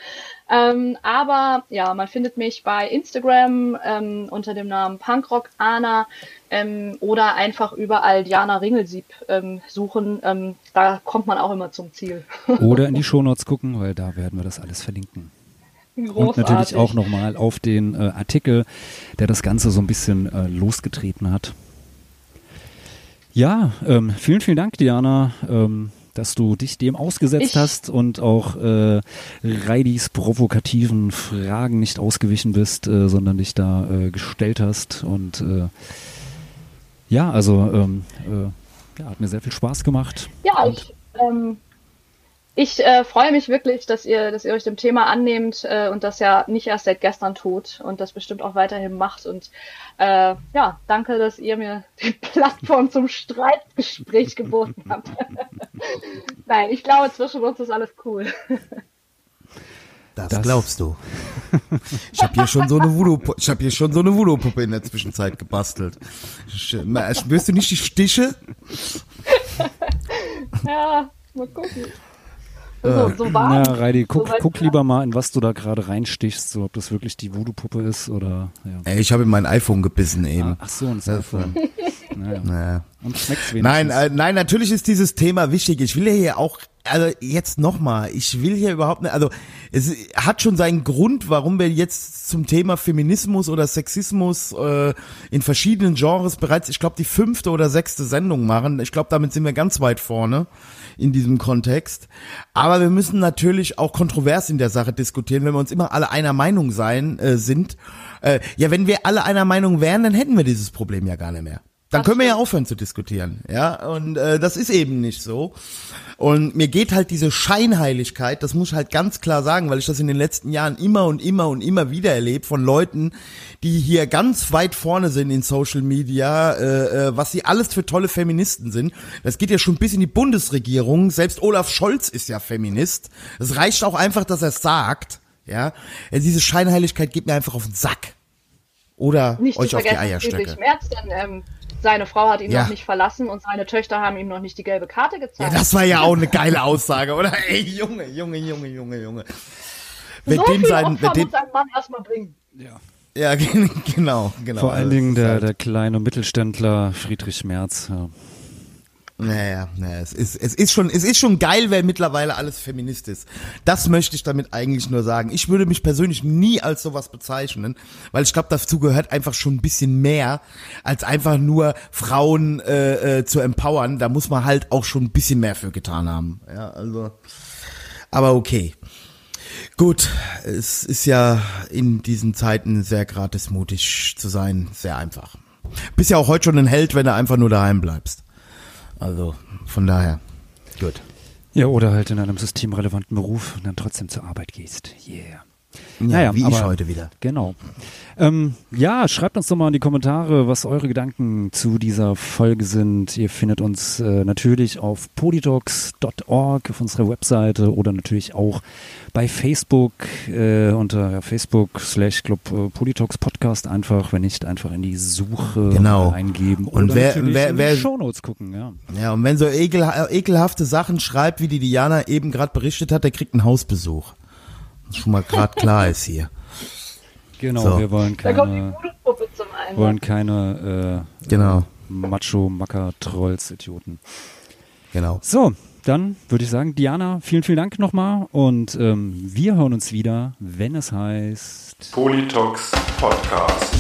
Ähm, aber ja, man findet mich bei Instagram ähm, unter dem Namen Punkrock Anna ähm, oder einfach überall Diana Ringelsieb ähm, suchen. Ähm, da kommt man auch immer zum Ziel. Oder in die Shownotes gucken, weil da werden wir das alles verlinken. Und Großartig. natürlich auch nochmal auf den äh, Artikel, der das Ganze so ein bisschen äh, losgetreten hat. Ja, ähm, vielen, vielen Dank, Diana, ähm, dass du dich dem ausgesetzt Ich- hast und auch äh, Reidis provokativen Fragen nicht ausgewichen bist, äh, sondern dich da äh, gestellt hast. Und äh, ja, also ähm, äh, ja, hat mir sehr viel Spaß gemacht. Ja, ich, ähm, ich äh, freue mich wirklich, dass ihr, dass ihr euch dem Thema annehmt äh, und das ja nicht erst seit gestern tut und das bestimmt auch weiterhin macht. Und äh, ja, danke, dass ihr mir die Plattform zum Streitgespräch geboten habt. Nein, ich glaube, zwischen uns ist alles cool. Das, Das- glaubst du. Ich habe hier schon so eine Voodoo, ich habe hier schon so eine Voodoo-Puppe in der Zwischenzeit gebastelt. Spürst du nicht die Stiche? Ja, mal gucken. So, so warm. Na, Reidi, guck, Soweit guck lieber mal, in was du da gerade reinstichst, so ob das wirklich die Voodoo-Puppe ist oder ja. Ey, ich habe in mein iPhone gebissen eben. Ach so, ein Das, iPhone. Naja. Naja. Und schmeckt's wenigstens. Nein, äh, nein, natürlich ist dieses Thema wichtig. Ich will ja hier auch, also jetzt nochmal, ich will hier überhaupt nicht, also es hat schon seinen Grund, warum wir jetzt zum Thema Feminismus oder Sexismus äh, in verschiedenen Genres bereits, ich glaube, die fünfte oder sechste Sendung machen. Ich glaube, damit sind wir ganz weit vorne in diesem Kontext. Aber wir müssen natürlich auch kontrovers in der Sache diskutieren, wenn wir uns immer alle einer Meinung sein äh, sind. Äh, ja, wenn wir alle einer Meinung wären, dann hätten wir dieses Problem ja gar nicht mehr. Dann können wir ja aufhören zu diskutieren, ja, und äh, das ist eben nicht so. Und mir geht halt diese Scheinheiligkeit, das muss ich halt ganz klar sagen, weil ich das in den letzten Jahren immer und immer und immer wieder erlebe von Leuten, die hier ganz weit vorne sind in Social Media, äh, äh, was sie alles für tolle Feministen sind. Das geht ja schon bis in die Bundesregierung. Selbst Olaf Scholz ist ja Feminist. Es reicht auch einfach, dass er es sagt, ja. Also diese Scheinheiligkeit geht mir einfach auf den Sack. Oder Nicht euch auf die vergessen Friedrich Eierstöcke. Merz, denn ähm, seine Frau hat ihn Ja. noch nicht verlassen und seine Töchter haben ihm noch nicht die gelbe Karte Ja, gezeigt. das war ja auch eine geile Aussage, oder? Ey, Junge, Junge, Junge, Junge, Junge. Wenn so dem viel sein, Opfer dem, muss ein Mann erstmal bringen. ja, genau, genau. Vor allen Dingen der, halt- der kleine Mittelständler Friedrich Merz. Ja. Naja, naja, es ist, es ist schon, es ist schon geil, wer mittlerweile alles Feminist ist. Das möchte ich damit eigentlich nur sagen. Ich würde mich persönlich nie als sowas bezeichnen, weil ich glaube, dazu gehört einfach schon ein bisschen mehr, als einfach nur Frauen äh, äh, zu empowern. Da muss man halt auch schon ein bisschen mehr für getan haben. Ja, also, aber okay. Gut, es ist ja in diesen Zeiten sehr gratis mutig zu sein, sehr einfach. Bist ja auch heute schon ein Held, wenn du einfach nur daheim bleibst. Also von daher. Gut. ja, oder halt in einem systemrelevanten Beruf und dann trotzdem zur Arbeit gehst. Yeah. Ja, Naja, wie ich aber- heute wieder. Genau. Ähm, ja, schreibt uns doch mal in die Kommentare, was eure Gedanken zu dieser Folge sind. Ihr findet uns äh, natürlich auf polytalks.org auf unserer Webseite oder natürlich auch bei Facebook äh, unter Facebook slash Club äh, Polytalks Podcast einfach, wenn nicht einfach in die Suche Genau. eingeben Und oder wer- wer- in wer- die Shownotes gucken, ja. Ja, und wenn so ekel, ekelhafte Sachen schreibt, wie die Diana eben gerade berichtet hat, der kriegt einen Hausbesuch. Das schon mal gerade klar ist hier. Genau, So. wir wollen keine, wollen keine äh, Genau. äh, Macho-Macker-Trolls-Idioten. Genau. So, dann würde ich sagen, Diana, vielen, vielen Dank nochmal und ähm, wir hören uns wieder, wenn es heißt. Politox Podcast.